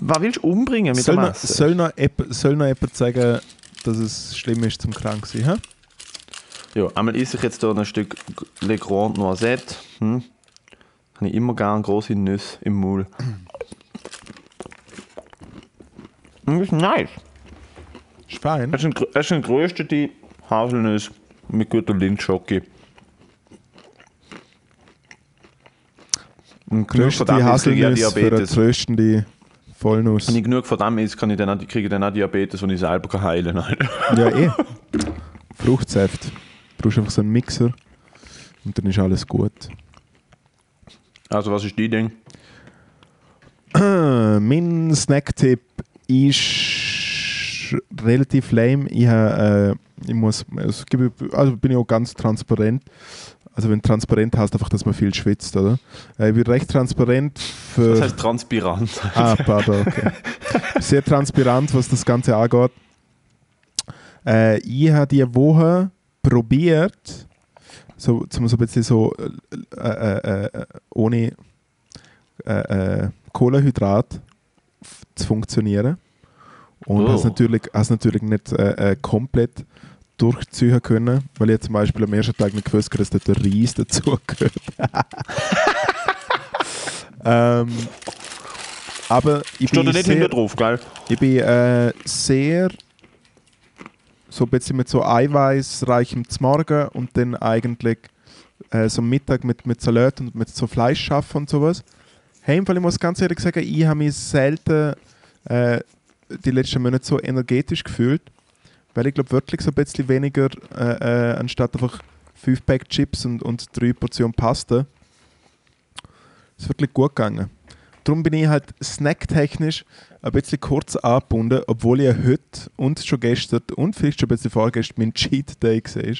was willst du umbringen mit Soll dem noch, Essen? soll, noch, jemand- soll noch jemand sagen, dass es schlimm ist zum krank sein? hä? Ja, einmal esse ich jetzt hier ein Stück Le Grand Noisette. Hm? Habe ich immer gerne große Nüsse im Maul. Das ist nice. Ist fein. Es sind, es sind geröstete Haselnüsse mit guter Lindschocke. Und genug von dem ist, kriege ich Diabetes. tröstende Vollnuss. Wenn ich genug von dem esse, kann ich dann auch, kriege ich dann auch Diabetes, den ich selber kann heilen kann. Ja, eh. Fruchtsaft. Du brauchst einfach so einen Mixer und dann ist alles gut. Also was ist dein Ding? mein Snacktipp ist relativ lame. Ich, äh, ich muss, also bin ich auch ganz transparent. Also wenn transparent heißt einfach, dass man viel schwitzt, oder? Äh, ich bin recht transparent für... Das heißt transparent. Ah, pardon, okay. Sehr transparent, was das Ganze angeht. Äh, ich habe diese Woche probiert, so, zum so ein bisschen so äh, äh, äh, ohne äh, äh, Kohlenhydrat zu funktionieren. Und Oh. es natürlich, has natürlich nicht äh, äh, komplett durchziehen können, weil ich zum Beispiel am ersten Tag nicht gewusst habe, dass der Reis dazugehört. ähm, aber ich Steht bin nicht sehr, hinter drauf, gell? ich bin äh, sehr so ein bisschen mit so eiweißreichem Morgen und dann eigentlich äh, so am Mittag mit, mit Salat und mit so Fleisch schaffen und sowas. Hey, im Fall, ich muss ganz ehrlich sagen, ich habe mich selten äh, die letzten Monate so energetisch gefühlt, weil ich glaube wirklich so ein bisschen weniger äh, äh, anstatt einfach 5 Pack Chips und, und 3 Portionen Pasta. ist wirklich gut gegangen. Darum bin ich halt snacktechnisch ein bisschen kurz angebunden, obwohl ich heute und schon gestern und vielleicht schon ein bisschen vorgestern mein Cheat Day gesehen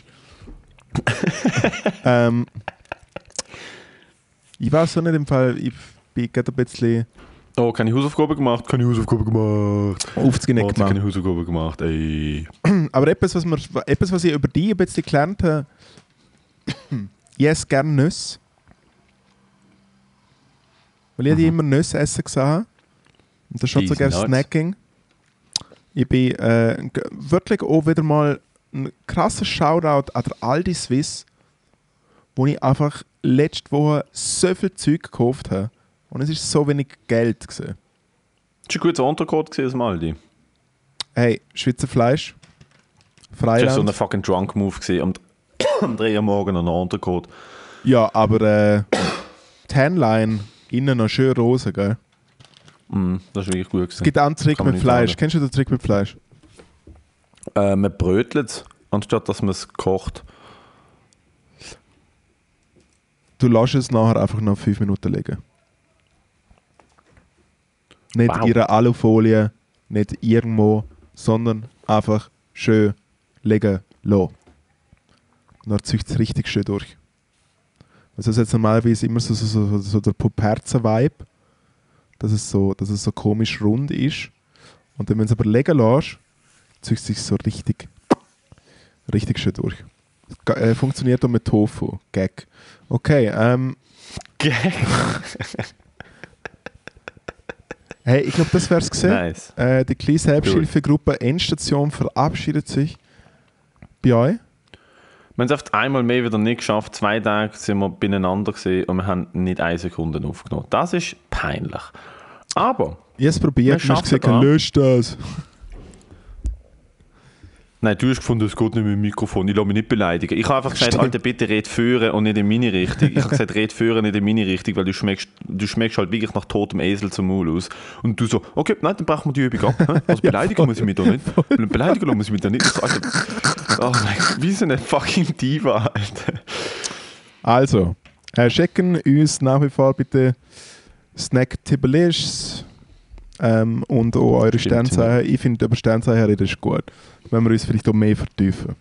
ähm, Ich weiß auch nicht im Fall, ich bin gerade ein bisschen Oh, keine Hausaufgaben gemacht? Keine Hausaufgaben gemacht. aufzugehen Warte, gemacht. keine Hausaufgaben gemacht, ey. Aber etwas was, mir, etwas, was ich über dich ein bisschen gelernt habe, ich esse gerne Nüsse. Weil ich mhm. immer Nüsse essen gesehen Und das ist schon so gerne. Snacking. Ich bin äh, wirklich auch wieder mal ein krasser Shoutout an der Aldi Swiss, wo ich einfach letzte Woche so viel Zeug gekauft habe. Und es ist so wenig Geld. Gewesen. Das war ein guter Untercode gewesen, das Maldi. Hey, Schweizer Fleisch. Das war so Freiland. ein fucking Drunk-Move. Am, am 3 Uhr morgen noch einen Untercode. Ja, aber äh, Tanline, innen noch schön rosa, gell? Mm, das war wirklich gut Es gewesen. gibt auch einen Trick mit Fleisch. sagen. Kennst du den Trick mit Fleisch? Äh, man brötelt es, anstatt dass man es kocht. Du lässt es nachher einfach noch 5 Minuten liegen. Nicht Wow. einer Alufolie, nicht irgendwo, sondern einfach schön liegen lassen. Und dann zieht es richtig schön durch. Also das ist jetzt normalerweise immer so, so, so, so der Puperzen-Vibe, dass es, so, dass es so komisch rund ist. Und dann, wenn du es aber liegen lässt, zieht es sich so richtig, richtig schön durch. Äh, funktioniert auch mit Tofu. Gag. Okay, ähm, hey, ich glaube, das wär's gesehen. nice. Äh, die kleine Selbsthilfegruppe Endstation verabschiedet sich bei euch. Wir haben es oft einmal mehr wieder nicht geschafft. Zwei Tage sind wir beieinander gesehen und wir haben nicht eine Sekunde aufgenommen. Das ist peinlich. Aber, es probiert Wir das. löscht das. Nein, du hast gefunden, es geht nicht mit dem Mikrofon. Ich lasse mich nicht beleidigen. Ich habe einfach gesagt, Stimmt. Alter, bitte red führen und nicht in meine Richtung. Ich habe gesagt, red führen, nicht in meine Richtung, weil du schmeckst, du schmeckst halt wirklich nach totem Esel zum Maul aus. Und du so, okay, nein, dann brauchen wir die Übung ab. Also beleidigen muss ich mich da nicht. Beleidigen muss ich mich da nicht. Alter, oh mein Gott, wie so eine fucking Diva, Alter. Also, äh, checken uns nach wie vor bitte Snack Tibbelish ähm, und auch eure Stimmt, Sternzeichen. Ich finde, über Sternzeichen reden ist gut. Wenn wir uns vielleicht auch mehr vertiefen.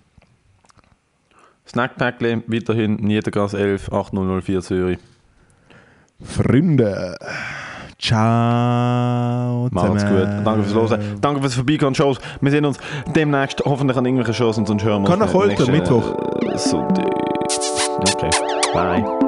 Snackpäckle, weiterhin Niedergas 11 8004 Zürich. Freunde, ciao. Macht's gut. Danke fürs Hören. Danke fürs Vorbeikommen, Shows. Wir sehen uns demnächst hoffentlich an irgendwelchen Shows und sonst hören wir Kann uns nach heute, Mittwoch. äh, Sonntag. Okay. Bye.